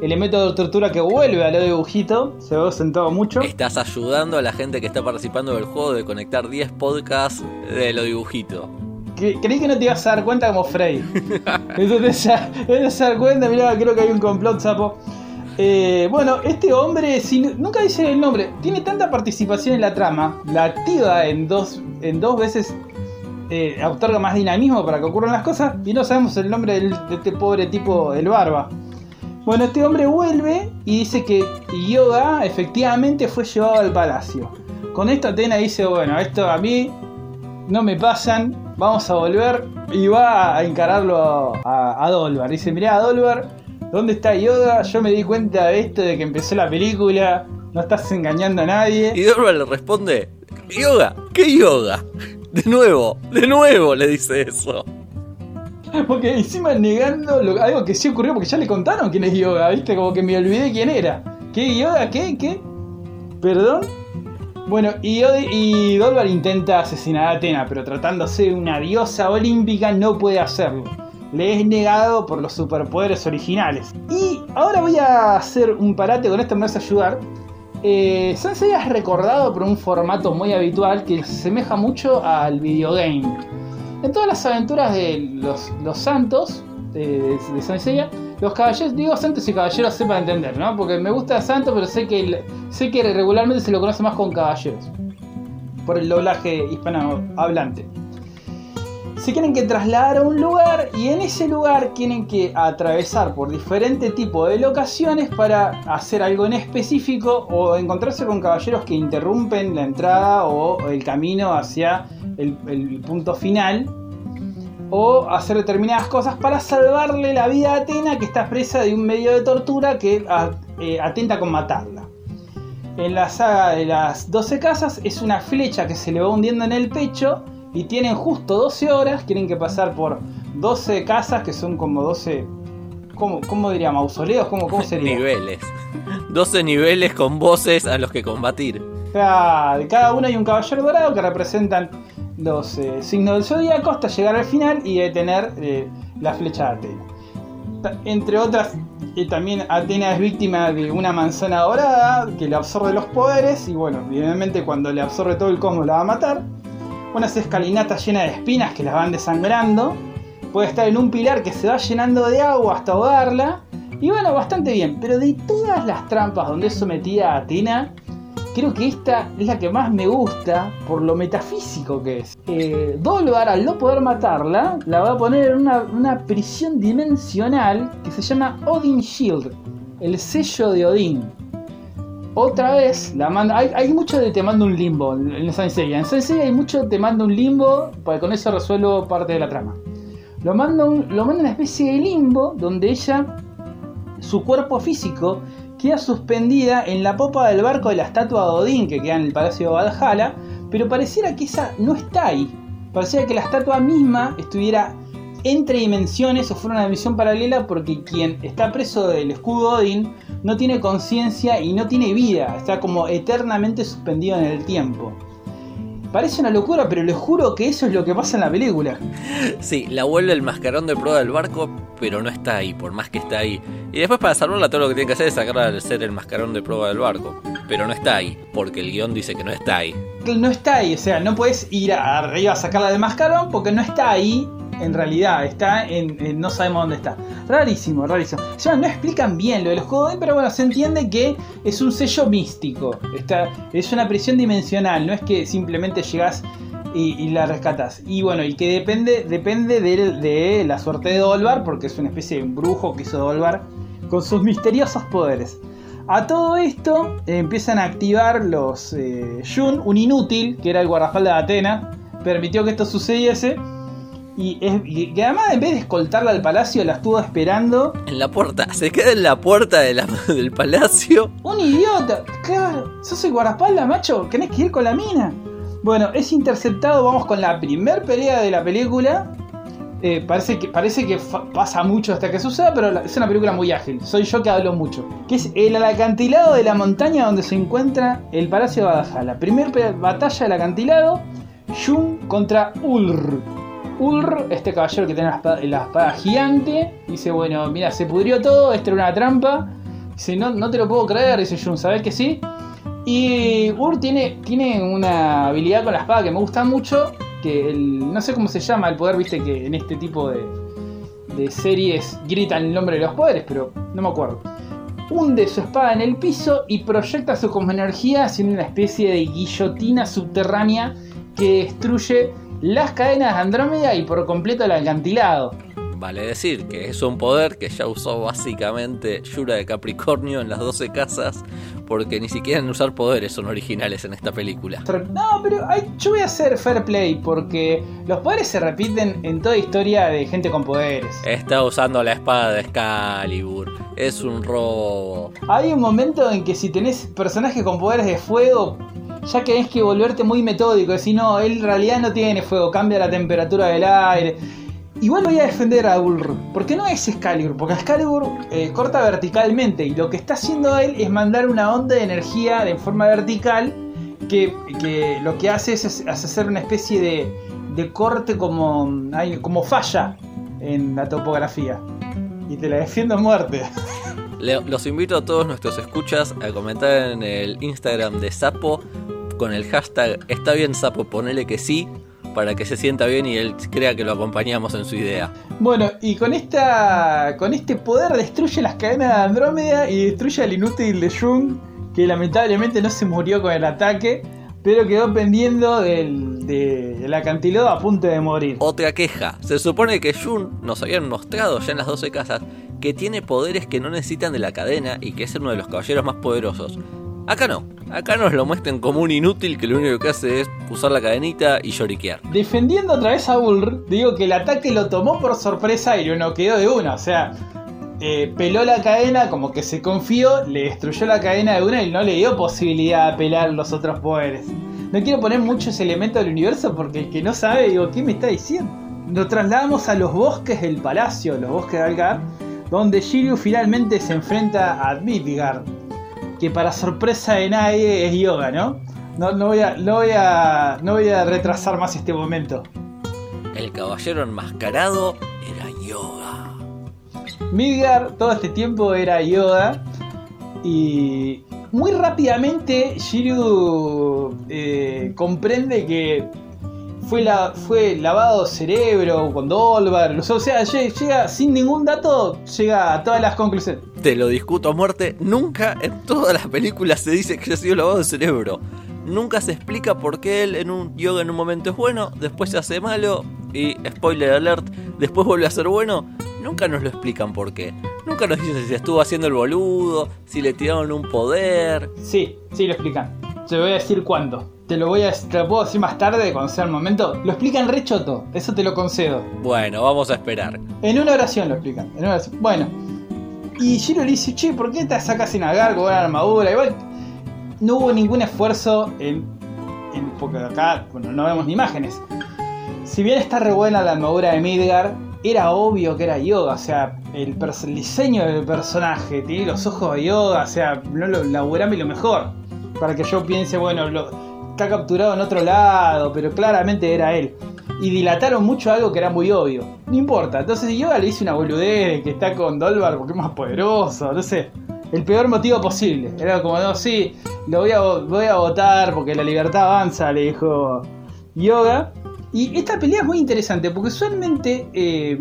El método de tortura que vuelve a lo de dibujito. Se ve sentado mucho. Estás ayudando a la gente que está participando del juego de conectar 10 podcasts de lo dibujito. Creí que no te ibas a dar cuenta como Frey. Entonces ya te vas a dar cuenta, mirá, creo que hay un complot, sapo. Eh, bueno, este hombre, nunca dice el nombre, tiene tanta participación en la trama, la activa en dos, en dos veces, eh, otorga más dinamismo para que ocurran las cosas, y no sabemos el nombre del- de este pobre tipo, el barba. Bueno, este hombre vuelve y dice que Yoga efectivamente fue llevado al palacio. Con esto Atena dice, bueno, esto a mí no me pasan, vamos a volver y va a encararlo a, a Dolvar. Dice, mirá, Dolvar, ¿dónde está Yoga? Yo me di cuenta de esto de que empezó la película, no estás engañando a nadie. Y Dolvar le responde, yoga, ¿qué yoga? De nuevo, de nuevo le dice eso. Porque encima negando lo- algo que sí ocurrió, porque ya le contaron quién es Yoga, ¿viste? Como que me olvidé quién era. ¿Qué Yoga? ¿Qué? ¿Qué? ¿Perdón? Bueno, y, Ode- y Dolvar intenta asesinar a Atena, pero tratándose de una diosa olímpica no puede hacerlo. Le es negado por los superpoderes originales. Y ahora voy a hacer un parate, con esto me vas a ayudar. Eh, es recordado por un formato muy habitual que se asemeja mucho al videogame. En todas las aventuras de los, santos de, de los caballeros, digo santos y caballeros sepan entender, ¿no? Porque me gusta santo, pero sé que, sé que regularmente se lo conoce más con caballeros. Por el doblaje hispanohablante. Se tienen que trasladar a un lugar y en ese lugar tienen que atravesar por diferente tipo de locaciones para hacer algo en específico o encontrarse con caballeros que interrumpen la entrada o el camino hacia el, el punto final o hacer determinadas cosas para salvarle la vida a Atena que está presa de un medio de tortura que eh, atenta con matarla. En la saga de las 12 casas es una flecha que se le va hundiendo en el pecho y tienen justo 12 horas, tienen que pasar por 12 casas que son como 12... ¿Cómo, cómo diría? ¿Mausoleos? ¿Cómo, cómo sería? Niveles. 12 niveles con voces a los que combatir. De cada uno hay un caballero dorado que representan los eh, signos del zodíaco hasta llegar al final y detener eh, la flecha de Atena. Entre otras, eh, también Atena es víctima de una manzana dorada que le absorbe los poderes y bueno, evidentemente cuando le absorbe todo el cosmos la va a matar. Unas escalinatas llenas de espinas que las van desangrando. Puede estar en un pilar que se va llenando de agua hasta ahogarla. Y bueno, bastante bien. Pero de todas las trampas donde es sometida a Atena, creo que esta es la que más me gusta por lo metafísico que es. Eh, Dolvar, al no poder matarla, la va a poner en una, una prisión dimensional que se llama Odin Shield, el sello de Odín. Otra vez la manda. Hay, hay mucho de te mando un limbo en Saint Seiya. En Saint Seiya hay mucho te mando un limbo, porque con eso resuelvo parte de la trama. Lo manda, un- lo manda una especie de limbo donde ella, su cuerpo físico, queda suspendida en la popa del barco de la estatua de Odín que queda en el Palacio de Valhalla, pero pareciera que esa no está ahí. Parecía que la estatua misma estuviera entre dimensiones o fuera una dimensión paralela porque quien está preso del escudo Odín no tiene conciencia y no tiene vida, está como eternamente suspendido en el tiempo. Parece una locura, pero les juro que eso es lo que pasa en la película. Sí, la vuelve el mascarón de prueba del barco, pero no está ahí, por más que está ahí. Y después para salvarla todo lo que tiene que hacer es sacarla de ser el mascarón de prueba del barco. Pero no está ahí, porque el guion dice que no está ahí. No está ahí, o sea, no puedes ir arriba a sacarla del mascarón porque no está ahí en realidad, está en, no sabemos dónde está. Rarísimo, rarísimo. Sea, no explican bien lo de los Kodai, pero bueno, se entiende que es un sello místico. Está, es una prisión dimensional, no es que simplemente llegas y, la rescatas. Y bueno, y que depende, depende de, de la suerte de Dolvar, porque es una especie de brujo que hizo Dolvar con sus misteriosos poderes. A todo esto empiezan a activar los eh, Jun, un inútil, que era el guardaespaldas de Atena, permitió que esto sucediese. Y, es- y además en vez de escoltarla al palacio, la estuvo esperando. En la puerta, se queda en la puerta de la- del palacio. ¡Un idiota! Claro, sos el guardaespaldas, macho, tenés que ir con la mina. Bueno, es interceptado, vamos con la primer pelea de la película. Eh, parece que, parece que pasa mucho hasta que suceda, pero la- es una película muy ágil. Soy yo que hablo mucho. Que es el acantilado de la montaña donde se encuentra el Palacio de Valhalla. Primer pe- batalla del acantilado, Jun contra Ulr. Ulr, este caballero que tiene la espada, gigante, dice, bueno, mira, se pudrió todo, esto era una trampa. Dice, no, no te lo puedo creer, dice Jun, ¿sabes que sí? Y Ur tiene, tiene una habilidad con la espada que me gusta mucho. Que no sé cómo se llama el poder, viste que en este tipo de, de series gritan el nombre de los poderes, pero no me acuerdo. Hunde su espada en el piso y proyecta su energía haciendo una especie de guillotina subterránea que destruye las cadenas de Andrómeda y por completo el acantilado. Vale decir que es un poder que ya usó básicamente Yura de Capricornio en las 12 casas, porque ni siquiera en usar poderes son originales en esta película. No, pero hay- yo voy a hacer fair play porque los poderes se repiten en toda historia de gente con poderes. Está usando la espada de Excalibur, es un robo. Hay un momento en que si tenés personajes con poderes de fuego, ya tenés que volverte muy metódico. Decir, no, él en realidad no tiene fuego, cambia la temperatura del aire. Igual voy a defender a Ulr, porque no es Excalibur, porque Excalibur eh, corta verticalmente y lo que está haciendo él es mandar una onda de energía de forma vertical que, que lo que hace es, es hacer una especie de, de corte como, como falla en la topografía. Y te la defiendo a muerte. Le- los invito a todos nuestros escuchas a comentar en el Instagram de Sapo con el hashtag está bien Sapo, ponele que sí, para que se sienta bien y él crea que lo acompañamos en su idea. Bueno, y con esta. con este poder destruye las cadenas de Andrómeda y destruye al inútil de Jung, que lamentablemente no se murió con el ataque, pero quedó pendiendo del, del acantilado a punto de morir. Otra queja, se supone que Jun nos habían mostrado ya en las 12 casas que tiene poderes que no necesitan de la cadena y que es uno de los caballeros más poderosos. Acá no, acá nos lo muestran como un inútil que lo único que hace es usar la cadenita y lloriquear. Defendiendo otra vez a Ulr, digo que el ataque lo tomó por sorpresa y no quedó de una, o sea. eh, peló la cadena, como que se confió, le destruyó la cadena de una y no le dio posibilidad de pelar los otros poderes. No quiero poner mucho ese elemento del universo porque el que no sabe, digo, ¿qué me está diciendo? Nos trasladamos a los bosques del palacio, los bosques de Algar, donde Shiryu finalmente se enfrenta a Midgard, que para sorpresa de nadie es yoga, ¿no? No, no, voy a, no, voy a, no voy a retrasar más este momento. El caballero enmascarado era Yoga. Midgar todo este tiempo era Yoda y muy rápidamente Shiryu eh, comprende que fue, la, fue lavado cerebro con Dolvar. O sea, lle- llega sin ningún dato, llega a todas las conclusiones. Te lo discuto a muerte. Nunca en todas las películas se dice que ha sido lavado de cerebro. Nunca se explica por qué él en un yoga en un momento es bueno, después se hace malo y spoiler alert, después vuelve a ser bueno. Nunca nos lo explican por qué. Nunca nos dicen si estuvo haciendo el boludo, si le tiraron un poder. Sí, sí lo explican. Te voy a decir cuándo. Te lo voy a te lo puedo decir más tarde cuando sea el momento. Lo explican re choto, eso te lo concedo. Bueno, vamos a esperar. En una oración lo explican. En una oración. Bueno. Y Shiro le dice, che, ¿por qué te sacas sin agar con una armadura? Igual no hubo ningún esfuerzo en, en- Porque acá, bueno, no vemos ni imágenes. Si bien está re buena la armadura de Midgar, era obvio que era Yoga. O sea, el diseño del personaje, tiene los ojos de Yoga. O sea, no lo laburame lo mejor. Para que yo piense, bueno, está capturado en otro lado, pero claramente era él. Y dilataron mucho algo que era muy obvio. No importa. Entonces Yoga le dice una boludez de que está con Dolvar porque es más poderoso. No sé. El peor motivo posible. Era como, no, sí, lo voy a, vo- voy a votar porque la libertad avanza, le dijo Yoga. Y esta pelea es muy interesante porque usualmente eh,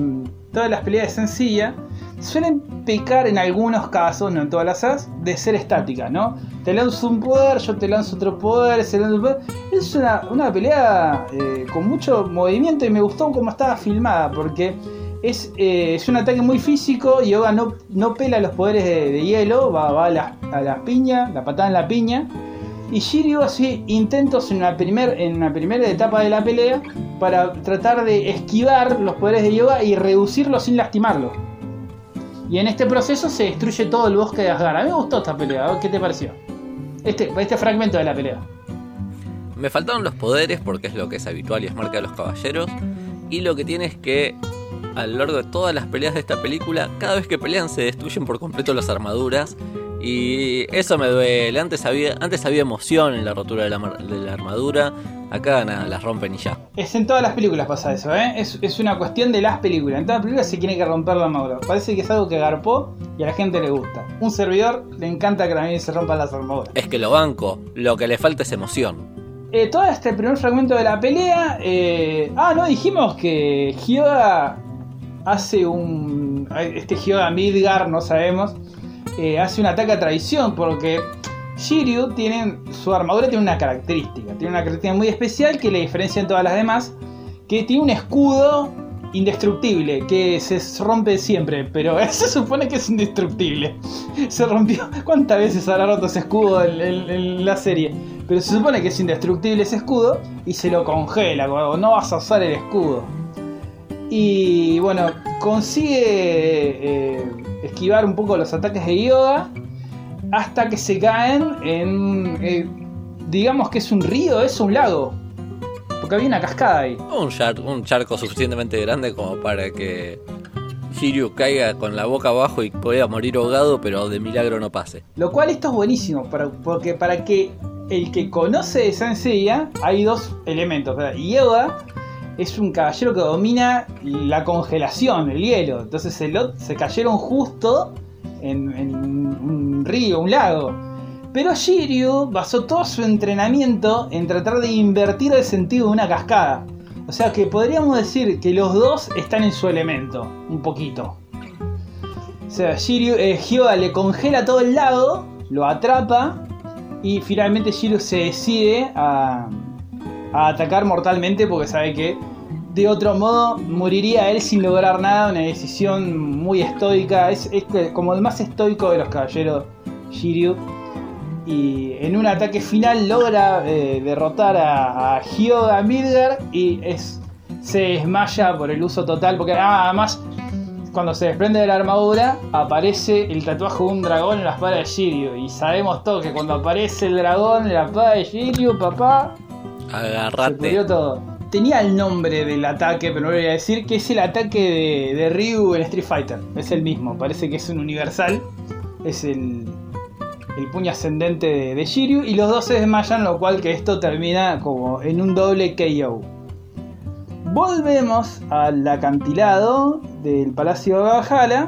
todas las peleas de sencilla suelen pecar en algunos casos, no en todas las as, de ser estáticas, ¿no? Te lanzo un poder, yo te lanzo otro poder, se lanza un poder. Es una, pelea eh, con mucho movimiento y me gustó cómo estaba filmada porque es, eh, es un ataque muy físico. Yoga no, no pela los poderes de, hielo, va, va a la, a la piña, la patada en la piña. Y Shiryu hace intentos en la, primer, en la primera etapa de la pelea para tratar de esquivar los poderes de Yoga y reducirlos sin lastimarlo. Y en este proceso se destruye todo el bosque de Asgard. A mí me gustó esta pelea, ¿qué te pareció? Este, este fragmento de la pelea. Me faltaron los poderes porque es lo que es habitual y es marca de los caballeros. Y lo que tiene es que a lo largo de todas las peleas de esta película, cada vez que pelean se destruyen por completo las armaduras. Y eso me duele. Antes había, antes había emoción en la rotura de la, mar- de la armadura. Acá nada, las rompen y ya. Es en todas las películas pasa eso, ¿eh? Es, es una cuestión de las películas. En todas las películas se tiene que romper la armadura. Parece que es algo que garpó y a la gente le gusta. Un servidor le encanta que también se rompan las armaduras. Es que lo banco, lo que le falta es emoción. Eh, todo este primer fragmento de la pelea. eh, ah, no, dijimos que Hyoga hace un. Este Hyoga Midgar, no sabemos. Eh, hace un ataque a traición porque Shiryu tiene. Su armadura tiene una característica. Tiene una característica muy especial que le diferencia en todas las demás. Que tiene un escudo indestructible que se rompe siempre, pero se supone que es indestructible. Se rompió. ¿Cuántas veces habrá roto ese escudo en, la serie? Pero se supone que es indestructible ese escudo y se lo congela, no vas a usar el escudo. Y bueno, consigue eh, esquivar un poco los ataques de Yoga hasta que se caen en. eh, digamos que es un río, es un lago. Porque había una cascada ahí. Un, char- un charco suficientemente grande como para que Shiryu caiga con la boca abajo y pueda morir ahogado, pero de milagro no pase. Lo cual esto es buenísimo, para- porque para que el que conoce de Senseiya hay dos elementos. ¿verdad? Yoda es un caballero que domina la congelación, el hielo. Entonces se, lo- se cayeron justo en, un río, un lago. Pero Shiryu basó todo su entrenamiento en tratar de invertir el sentido de una cascada. O sea que podríamos decir que los dos están en su elemento, un poquito. O sea, Shiryu, eh, le congela todo el lago, lo atrapa y finalmente Shiryu se decide a, a atacar mortalmente porque sabe que de otro modo moriría él sin lograr nada, una decisión muy estoica, es, es como el más estoico de los caballeros Shiryu. Y en un ataque final logra eh, derrotar a, a Hyoga Midgar y es, se desmaya por el uso total, porque además cuando se desprende de la armadura, aparece el tatuaje de un dragón en la espada de Shiryu. Y sabemos todos que cuando aparece el dragón en la espada de Shiryu, papá, se Agarrate. pudrió todo. Tenía el nombre del ataque, pero no voy a decir, que es el ataque de, Ryu en Street Fighter. Es el mismo, parece que es un universal. Es el, puño ascendente de, de Shiryu. Y los dos se desmayan, lo cual que esto termina como en un doble KO. Volvemos al acantilado del Palacio de Valhalla,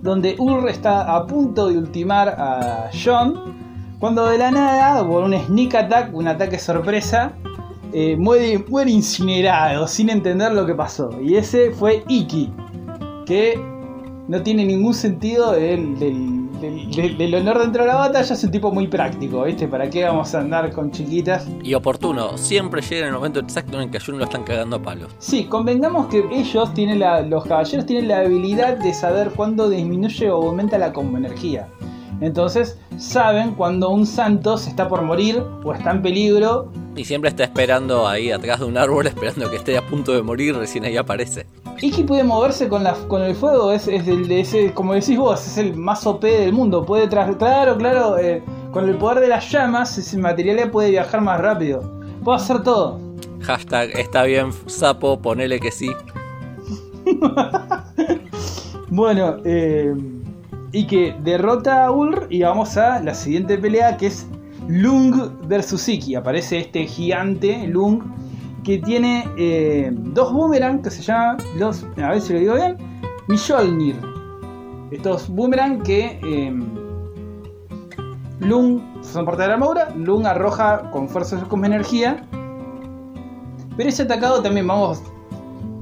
donde Ur está a punto de ultimar a John, cuando de la nada, por un sneak attack, un ataque sorpresa, eh, muere, muere incinerado sin entender lo que pasó. Y ese fue Iki, que no tiene ningún sentido del, del- del- del- del honor dentro de la batalla, es un tipo muy práctico, ¿viste? ¿Para qué vamos a andar con chiquitas? Y oportuno, siempre llega en el momento exacto en el que a Jun lo están cagando a palos. Sí, convengamos que ellos tienen la, los caballeros tienen la habilidad de saber cuándo disminuye o aumenta la combo energía. Entonces saben cuando un santo se está por morir o está en peligro. Y siempre está esperando ahí atrás de un árbol, esperando que esté a punto de morir, recién ahí aparece. Iki puede moverse con, la, con el fuego, es, es el de ese, como decís vos, es el más OP del mundo. Puede tras, claro, claro, eh, con el poder de las llamas, ese material puede viajar más rápido. Puede hacer todo. Hashtag está bien, sapo, ponele que sí. Bueno, eh, y que derrota a Ulr y vamos a la siguiente pelea que es Lung versus Iki. Aparece este gigante Lung que tiene eh, dos boomerang que se llaman los, a ver si lo digo bien, Mjolnir. Estos boomerang que eh, Lung son parte de la armadura, Lung arroja con fuerza como energía. Pero ese atacado también, vamos,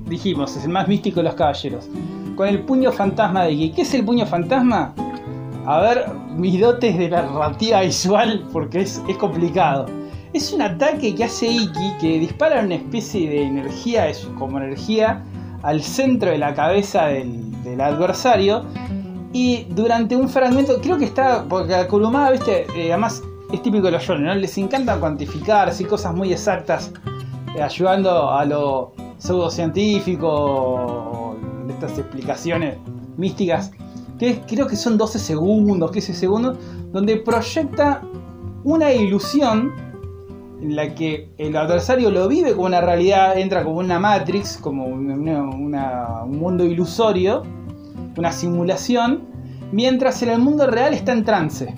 dijimos, es el más místico de los caballeros. Con el puño fantasma de Iki. ¿Qué es el puño fantasma? A ver, mis dotes de narrativa visual, porque es, es complicado. Es un ataque que hace Iki que dispara una especie de energía, es como energía, al centro de la cabeza del, del adversario. Y durante un fragmento, creo que está, porque a Kurumada, viste, Eh, además es típico de los shonen, ¿no? Les encanta cuantificar, así cosas muy exactas, eh, ayudando a lo pseudocientífico, estas explicaciones místicas, que creo que son 12 segundos, 15 segundos, donde proyecta una ilusión en la que el adversario lo vive como una realidad, entra como una Matrix, como un mundo ilusorio, una simulación, mientras en el mundo real está en trance,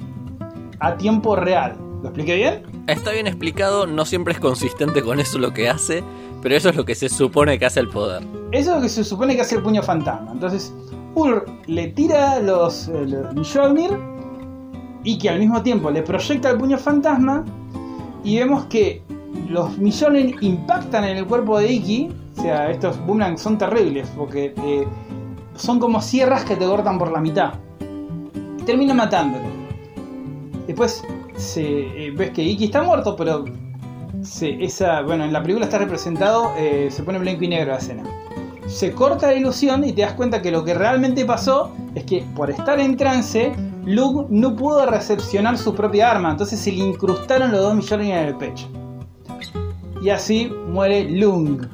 a tiempo real. ¿Lo expliqué bien? Está bien explicado, no siempre es consistente con eso lo que hace, pero eso es lo que se supone que hace el poder. Eso es lo que se supone que hace el puño fantasma. Entonces, Ur le tira los, eh, los y que al mismo tiempo le proyecta el puño fantasma. Y vemos que los Mjolnir impactan en el cuerpo de Iki. O sea, estos boomerang son terribles porque eh, son como sierras que te cortan por la mitad. Termina matándolo. Después se, eh, ves que Iki está muerto, pero se- esa, bueno, en la película está representado, eh, se pone blanco y negro la escena. Se corta la ilusión y te das cuenta que lo que realmente pasó es que por estar en trance, Luke no pudo recepcionar su propia arma, entonces se le incrustaron los dos millones en el pecho. Y así muere Lung.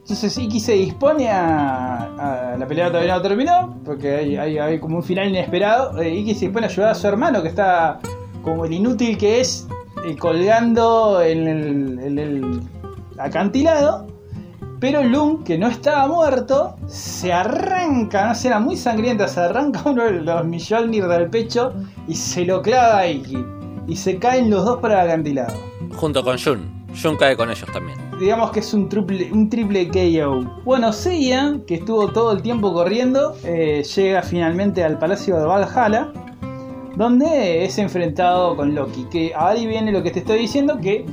Entonces Iki se dispone a, La pelea todavía no terminó, porque hay como un final inesperado. Eh, Iki se dispone a ayudar a su hermano, que está como el inútil que es, eh, colgando en el, en el acantilado. Pero Lung, que no estaba muerto, se arranca, no sé, era muy sangrienta, se arranca uno de los Mjolnir del pecho y se lo clava a Iki. Y se caen los dos para el acantilado. Junto con Jun. Jun cae con ellos también. Digamos que es un triple, un triple KO. Bueno, Seiya, que estuvo todo el tiempo corriendo, eh, llega finalmente al Palacio de Valhalla, donde es enfrentado con Loki. Que ahí viene lo que te estoy diciendo, que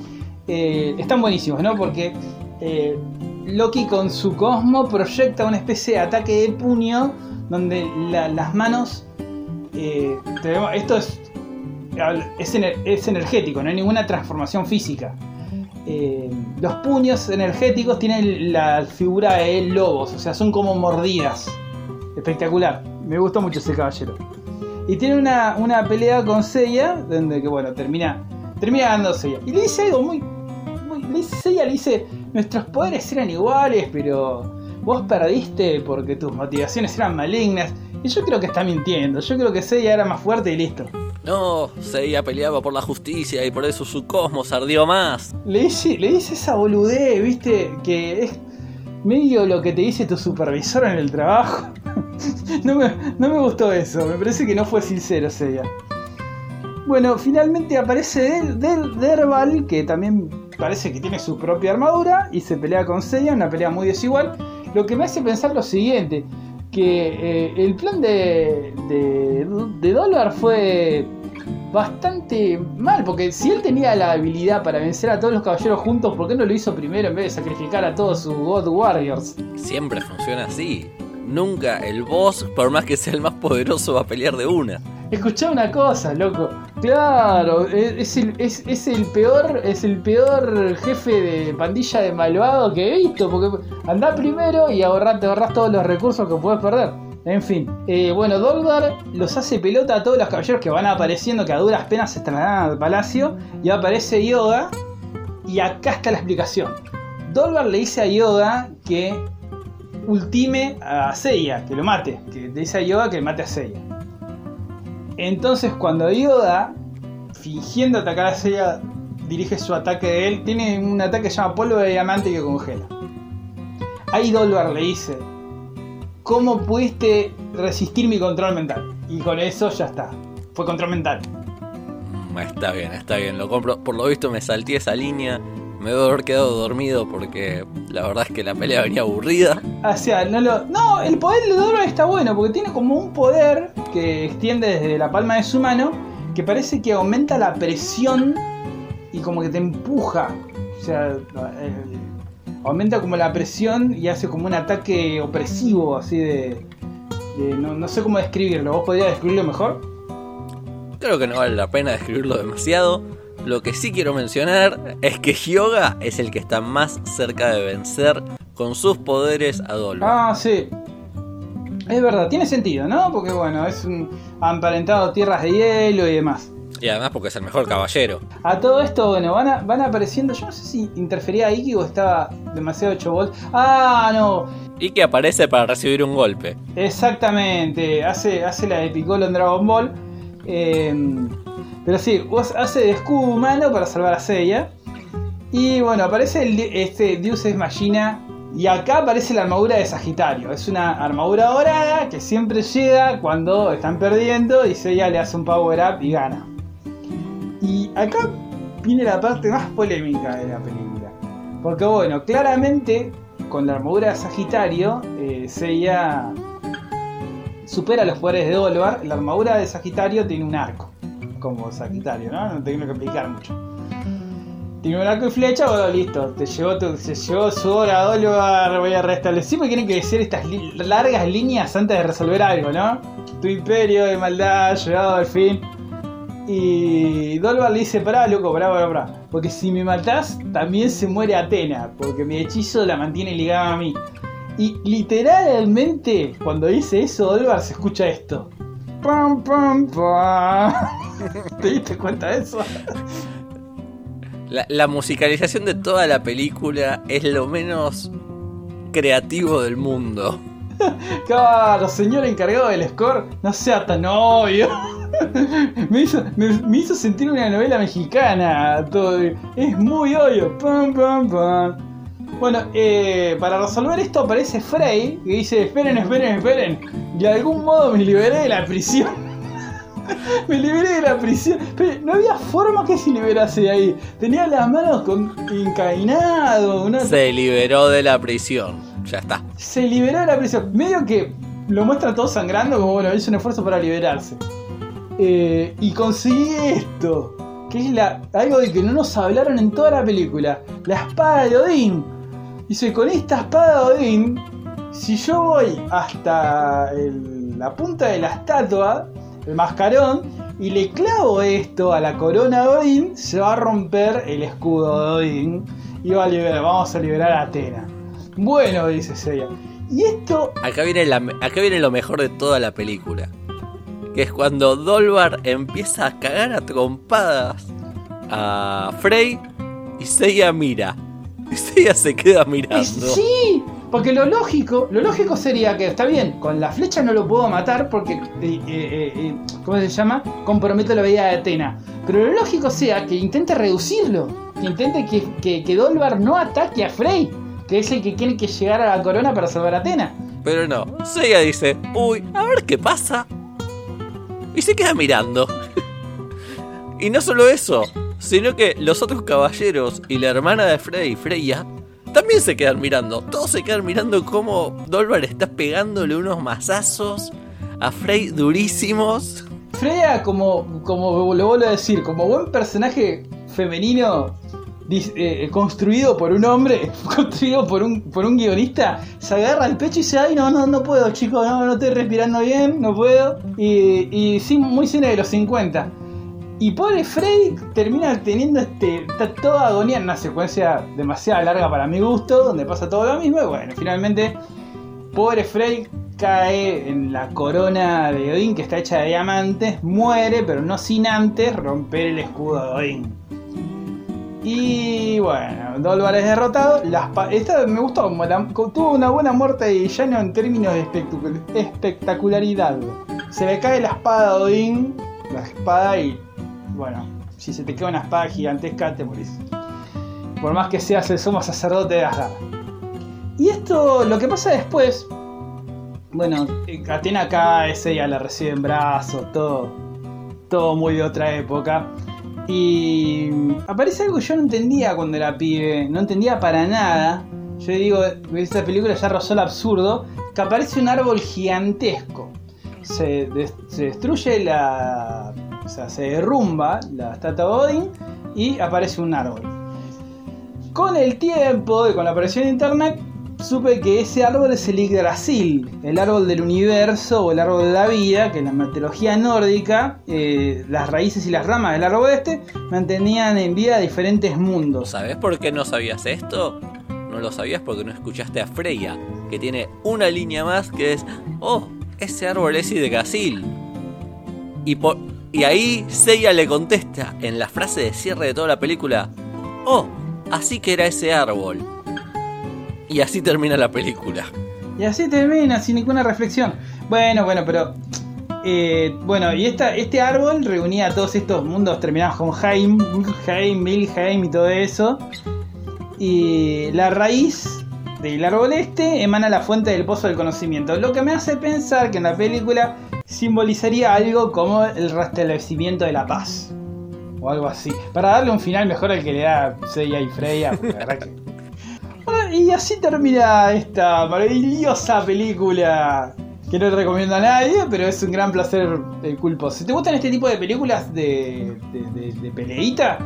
eh, están buenísimos, ¿no? Porque eh, Loki con su cosmo proyecta una especie de ataque de puño, donde la- las manos... eh, esto es, es, es energético, no hay ninguna transformación física. Los puños energéticos tienen la figura de lobos, o sea, son como mordidas. Espectacular, me gustó mucho ese caballero. Y tiene una, una pelea con Seiya, donde que bueno, termina, termina ganando Seiya. Y le dice algo muy, muy- le dice, Seiya le dice, nuestros poderes eran iguales, pero vos perdiste porque tus motivaciones eran malignas. Y yo creo que está mintiendo, yo creo que Seiya era más fuerte y listo. No, Seiya peleaba por la justicia y por eso su cosmos ardió más. Le dice, le dice esa boludez, viste, que es medio lo que te dice tu supervisor en el trabajo. no, me, no me gustó eso, me parece que no fue sincero Seiya. Bueno, finalmente aparece Del, Del- Derval, que también parece que tiene su propia armadura, y se pelea con Seiya, una pelea muy desigual. Lo que me hace pensar lo siguiente, que eh, el plan de, de, de Dólar fue bastante mal, porque si él tenía la habilidad para vencer a todos los caballeros juntos, ¿por qué no lo hizo primero en vez de sacrificar a todos sus God Warriors? Siempre funciona así. Nunca el boss, por más que sea el más poderoso, va a pelear de una. Escuchá una cosa, loco. Claro, es el, es, el peor, es el peor jefe de pandilla de malvado que he visto, porque anda primero y ahorrás, te ahorras todos los recursos que puedes perder. En fin, eh, bueno, Dolgar los hace pelota a todos los caballeros que van apareciendo, que a duras penas se trasladan al palacio, y aparece Yoga, y acá está la explicación. Dolgar le dice a Yoga que ultime a Seiya, que lo mate, que dice a Yoga que mate a Seiya. Entonces cuando Yoda, fingiendo atacar a Seiya, dirige su ataque de él, tiene un ataque que se llama polvo de diamante que congela. Ahí Dolvar le dice, ¿cómo pudiste resistir mi control mental? Y con eso ya está, fue control mental. Mm, Está bien, está bien, lo compro. Por lo visto me salté esa línea. Me debo haber quedado dormido porque la verdad es que la pelea venía aburrida. O sea, no lo. No, el poder de Dolvar está bueno porque tiene como un poder que extiende desde la palma de su mano que parece que aumenta la presión y como que te empuja. O sea, eh, aumenta como la presión y hace como un ataque opresivo, así de. de- no, no sé cómo describirlo. ¿Vos podrías describirlo mejor? Creo que no vale la pena describirlo demasiado. Lo que sí quiero mencionar es que Hyoga es el que está más cerca de vencer con sus poderes a Dolvar. Ah, sí. Es verdad, tiene sentido, ¿no? Porque bueno, es un emparentado tierras de hielo y demás. Y además porque es el mejor caballero. A todo esto, bueno, van, a- van apareciendo. Yo no sé si interfería Iki o estaba demasiado 8 volts. Ah, no. Que aparece para recibir un golpe. Exactamente. Hace, hace la de Piccolo en Dragon Ball. Eh, pero sí, hace de escudo humano para salvar a Seiya. Y bueno, aparece el, este Deus Ex Machina. Y acá aparece la armadura de Sagitario. Es una armadura dorada que siempre llega cuando están perdiendo y Seiya le hace un power up y gana. Y acá viene la parte más polémica de la película. Porque bueno, claramente con la armadura de Sagitario, eh, Seiya supera los poderes de Dolvar. La armadura de Sagitario tiene un arco, como Sagitario, ¿no? No tengo que explicar mucho. Tiene un arco y flecha, bueno, listo. Te llegó, tu, se llegó su hora, Dolvar. Voy a restablecer. Siempre tienen que ser estas largas líneas antes de resolver algo, ¿no? Tu imperio de maldad llegado al fin. Y Dolvar le dice, pará, loco, pará, pará, pará. Porque si me matás, también se muere Atena. Porque mi hechizo la mantiene ligada a mí. Y literalmente, cuando dice eso, Dolvar se escucha esto. Pam, pam, pam. ¿Te diste cuenta de eso? La, la musicalización de toda la película es lo menos creativo del mundo. Claro, señor encargado del score, no sea tan obvio. me, hizo, me, me hizo sentir una novela mexicana. Todo. Es muy obvio. Pam, pam, pam. Bueno, eh, para resolver esto aparece Frey que dice, esperen, esperen, esperen. De algún modo me liberé de la prisión. me liberé de la prisión. Pero no había forma que se liberase de ahí. Tenía las manos con encadenado. Una... Se liberó de la prisión. Ya está. Se liberó de la prisión. Medio que lo muestra todo sangrando, como bueno, hizo un esfuerzo para liberarse. Eh, y conseguí esto. Que es la, algo de que no nos hablaron en toda la película. La espada de Odín. Dice, con esta espada Odín, si yo voy hasta la punta de la estatua, el mascarón, y le clavo esto a la corona de Odín, se va a romper el escudo de Odín. Y va a liberar, vamos a liberar a Atena. Bueno, dice Seiya. Y esto Acá viene, acá viene lo mejor de toda la película. Que es cuando Dolvar empieza a cagar a trompadas a Frey y Seiya mira. Y Seiya se queda mirando. Sí, porque lo lógico, lo lógico sería que está bien, con la flecha no lo puedo matar porque, eh, eh, eh, ¿cómo se llama? Comprometo la vida de Atena. Pero lo lógico sea que intente reducirlo, que intente que, que, que Dolvar no ataque a Frey, que es el que tiene que llegar a la corona para salvar a Atena. Pero no, Seiya dice, uy, a ver qué pasa. Y se queda mirando. y no solo eso, sino que los otros caballeros y la hermana de Frey, Freya, también se quedan mirando. Todos se quedan mirando cómo Dolvar está pegándole unos mazazos a Frey durísimos. Freya, como, como lo vuelvo a decir, como buen personaje femenino eh, construido por un hombre, construido por un, por un guionista, se agarra el pecho y dice, ay no, no, no puedo chicos, no, no estoy respirando bien, no puedo. Y, y sí, muy cine de los 50. Y pobre Frey termina teniendo este. Está toda agonía en una secuencia demasiado larga para mi gusto, donde pasa todo lo mismo. Y bueno, finalmente, pobre Frey cae en la corona de Odín, que está hecha de diamantes, muere, pero no sin antes romper el escudo de Odín. Y bueno, Dolvar es derrotado. Las esta me gustó, la- tuvo una buena muerte de villano en términos de espectacu- espectacularidad. Se le cae la espada de Odín, la espada y bueno, si se te queda una espada gigantesca te morís. Por más que seas el sumo sacerdote de Asgard. Y esto, lo que pasa después, bueno, Atena cae, ella la recibe en brazos, todo, todo muy de otra época. Y aparece algo que yo no entendía cuando era pibe, no entendía para nada. Yo digo, esta película ya rozó el absurdo, que aparece un árbol gigantesco. Se, se destruye la... O sea, se derrumba la estatua de Odin y aparece un árbol. Con el tiempo y con la aparición de internet, supe que ese árbol es el Yggdrasil, el árbol del universo o el árbol de la vida, que en la mitología nórdica, eh, las raíces y las ramas del árbol este mantenían en vida diferentes mundos. ¿Sabes por qué no sabías esto? No lo sabías porque no escuchaste a Freya, que tiene una línea más que es, oh, ese árbol es Yggdrasil. Y, por, y ahí Seiya le contesta en la frase de cierre de toda la película, oh, así que era ese árbol. Y así termina la película. Y así termina, sin ninguna reflexión. Bueno, bueno, pero. eh, bueno, y esta, este árbol reunía a todos estos mundos terminados con Heim, Heim, Milheim y todo eso. Y la raíz del árbol este emana la fuente del pozo del conocimiento. Lo que me hace pensar que en la película simbolizaría algo como el restablecimiento de la paz. O algo así. Para darle un final mejor al que le da Seiya y Freya. porque la verdad que- bueno, y así termina esta maravillosa película que no recomiendo a nadie, pero es un gran placer el culpo. Si te gustan este tipo de películas de, de, de- de peleita,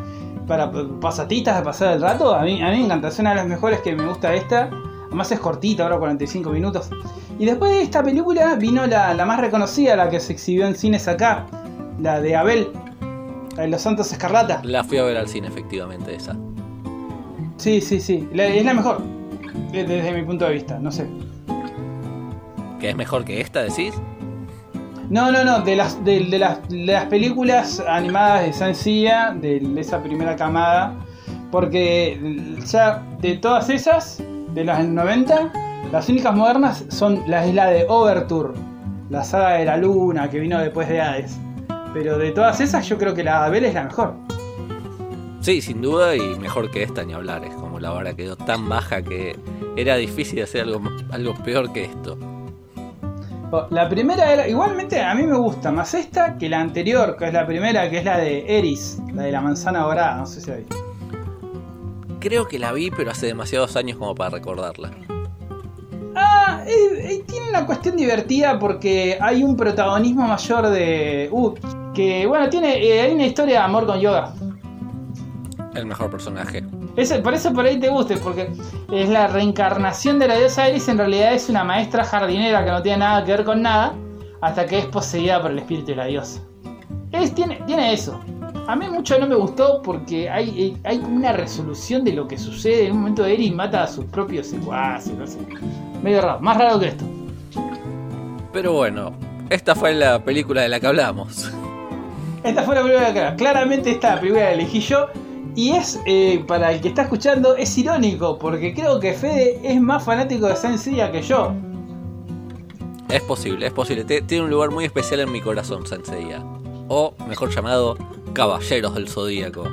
para pasatitas, de pasar el rato, a mí, a mí me encanta. Es una de las mejores que me gusta esta. Además es cortita, ahora 45 minutos. Y después de esta película vino la, la más reconocida, la que se exhibió en cines acá, la de Abel, la de Los Santos Escarlata. La fui a ver al cine, efectivamente, esa. Sí, sí, sí. La- es la mejor. Desde mi punto de vista, no sé. ¿Que es mejor que esta, decís? No, no, no, de las, de, de las, de las películas animadas de Sansía, de esa primera camada, porque ya de todas esas, de las 90, las únicas modernas son la isla de Overture, la saga de la luna que vino después de Hades. Pero de todas esas yo creo que la de Abel es la mejor. Sí, sin duda, y mejor que esta ni hablar. Es como la vara quedó tan baja que era difícil hacer algo, algo peor que esto. La primera era, igualmente a mí me gusta más esta que la anterior, que es la primera, que es la de Eris, la de la manzana dorada, no sé si la viste. Creo que la vi, pero hace demasiados años como para recordarla. Ah, eh, eh, tiene una cuestión divertida porque hay un protagonismo mayor de. Uh, que bueno, tiene. eh, hay una historia de amor con Yoga. El mejor personaje. Ese- por eso por ahí te guste, porque es la reencarnación de la diosa Eris. En realidad es una maestra jardinera que no tiene nada que ver con nada, hasta que es poseída por el espíritu de la diosa. Es, tiene, tiene eso. A mí mucho no me gustó porque hay, eh, hay como una resolución de lo que sucede. En un momento Eris mata a sus propios secuaces, no sé. Medio raro, más raro que esto. Pero bueno, esta fue la película de la que hablamos. Esta fue la película que era. Claramente esta película la elegí yo. Y es, eh, para el que está escuchando, es irónico, porque creo que Fede es más fanático de Seiya que yo. Es posible, es posible. Tiene un lugar muy especial en mi corazón, Senseiya. O, mejor llamado, Caballeros del Zodíaco.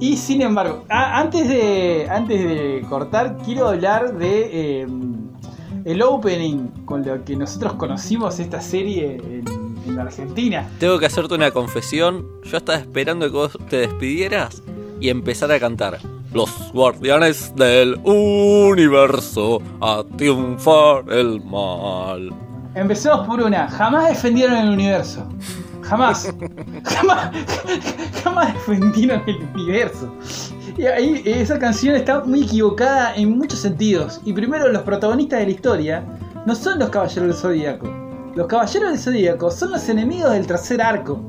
Y sin embargo, a- antes, de, antes de cortar, quiero hablar de eh, el opening con lo que nosotros conocimos esta serie en, en Argentina. Tengo que hacerte una confesión. Yo estaba esperando que vos te despidieras y empezar a cantar. Los guardianes del universo a triunfar el mal. Empecemos por una. Jamás defendieron el universo. Jamás. jamás. Jamás defendieron el universo. Y ahí esa canción está muy equivocada en muchos sentidos. Y primero, los protagonistas de la historia no son los caballeros del zodíaco. Los caballeros del zodíaco son los enemigos del tercer arco.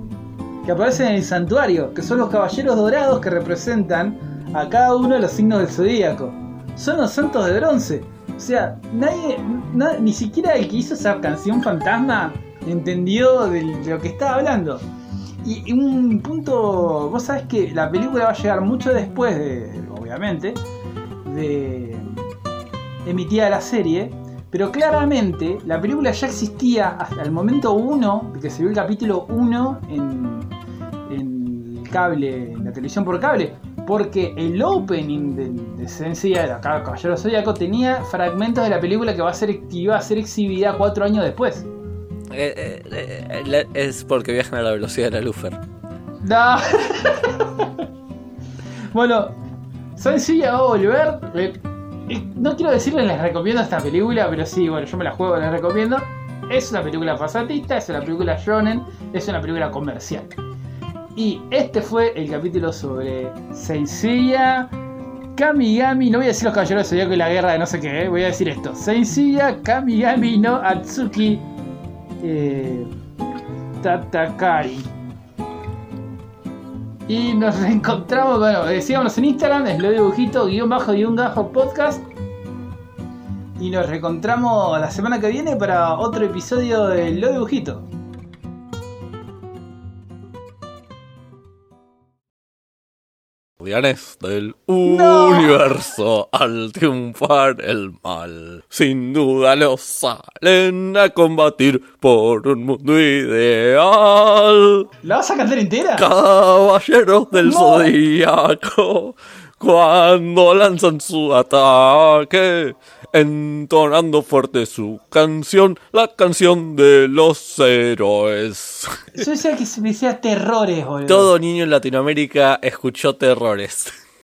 Que aparecen en el santuario. Que son los caballeros dorados que representan a cada uno de los signos del zodíaco. Son los santos de bronce. O sea, nadie, na- ni siquiera el que hizo esa canción fantasma entendió de lo que estaba hablando. Y un punto, vos sabés que la película va a llegar mucho después de, obviamente, de emitida la serie, pero claramente la película ya existía hasta el momento 1, de que se vio el capítulo 1 en, en el cable, en la televisión por cable, porque el opening de, de de Caballero Zodíaco, tenía fragmentos de la película que, va que iba a ser exhibida cuatro años después. Eh, eh, eh, es porque viajan a la velocidad de la Lufer. No. bueno, sencilla va a volver. No quiero decirles les recomiendo esta película, pero sí, bueno, yo me la juego, les recomiendo. Es una película pasatista, es una película shonen, es una película comercial. Y este fue el capítulo sobre Sencilla, Kamigami, no voy a decir los caballeros de Zodíaco y la guerra de no sé qué, voy a decir esto. Sencilla, Kamigami no Atsuki eh, Tatakari. Y nos reencontramos, bueno, decíamos en Instagram, es lo dibujito, guion bajo, guion bajo podcast. Y nos reencontramos la semana que viene para otro episodio de Lo Dibujito. Guardianes del universo al triunfar el mal. Sin duda los salen a combatir por un mundo ideal. ¿La vas a cantar entera? Caballeros del No. zodíaco. Cuando lanzan su ataque, entonando fuerte su canción, la canción de los héroes. Yo decía que se me decía terrores, boludo. Todo niño en Latinoamérica escuchó terrores.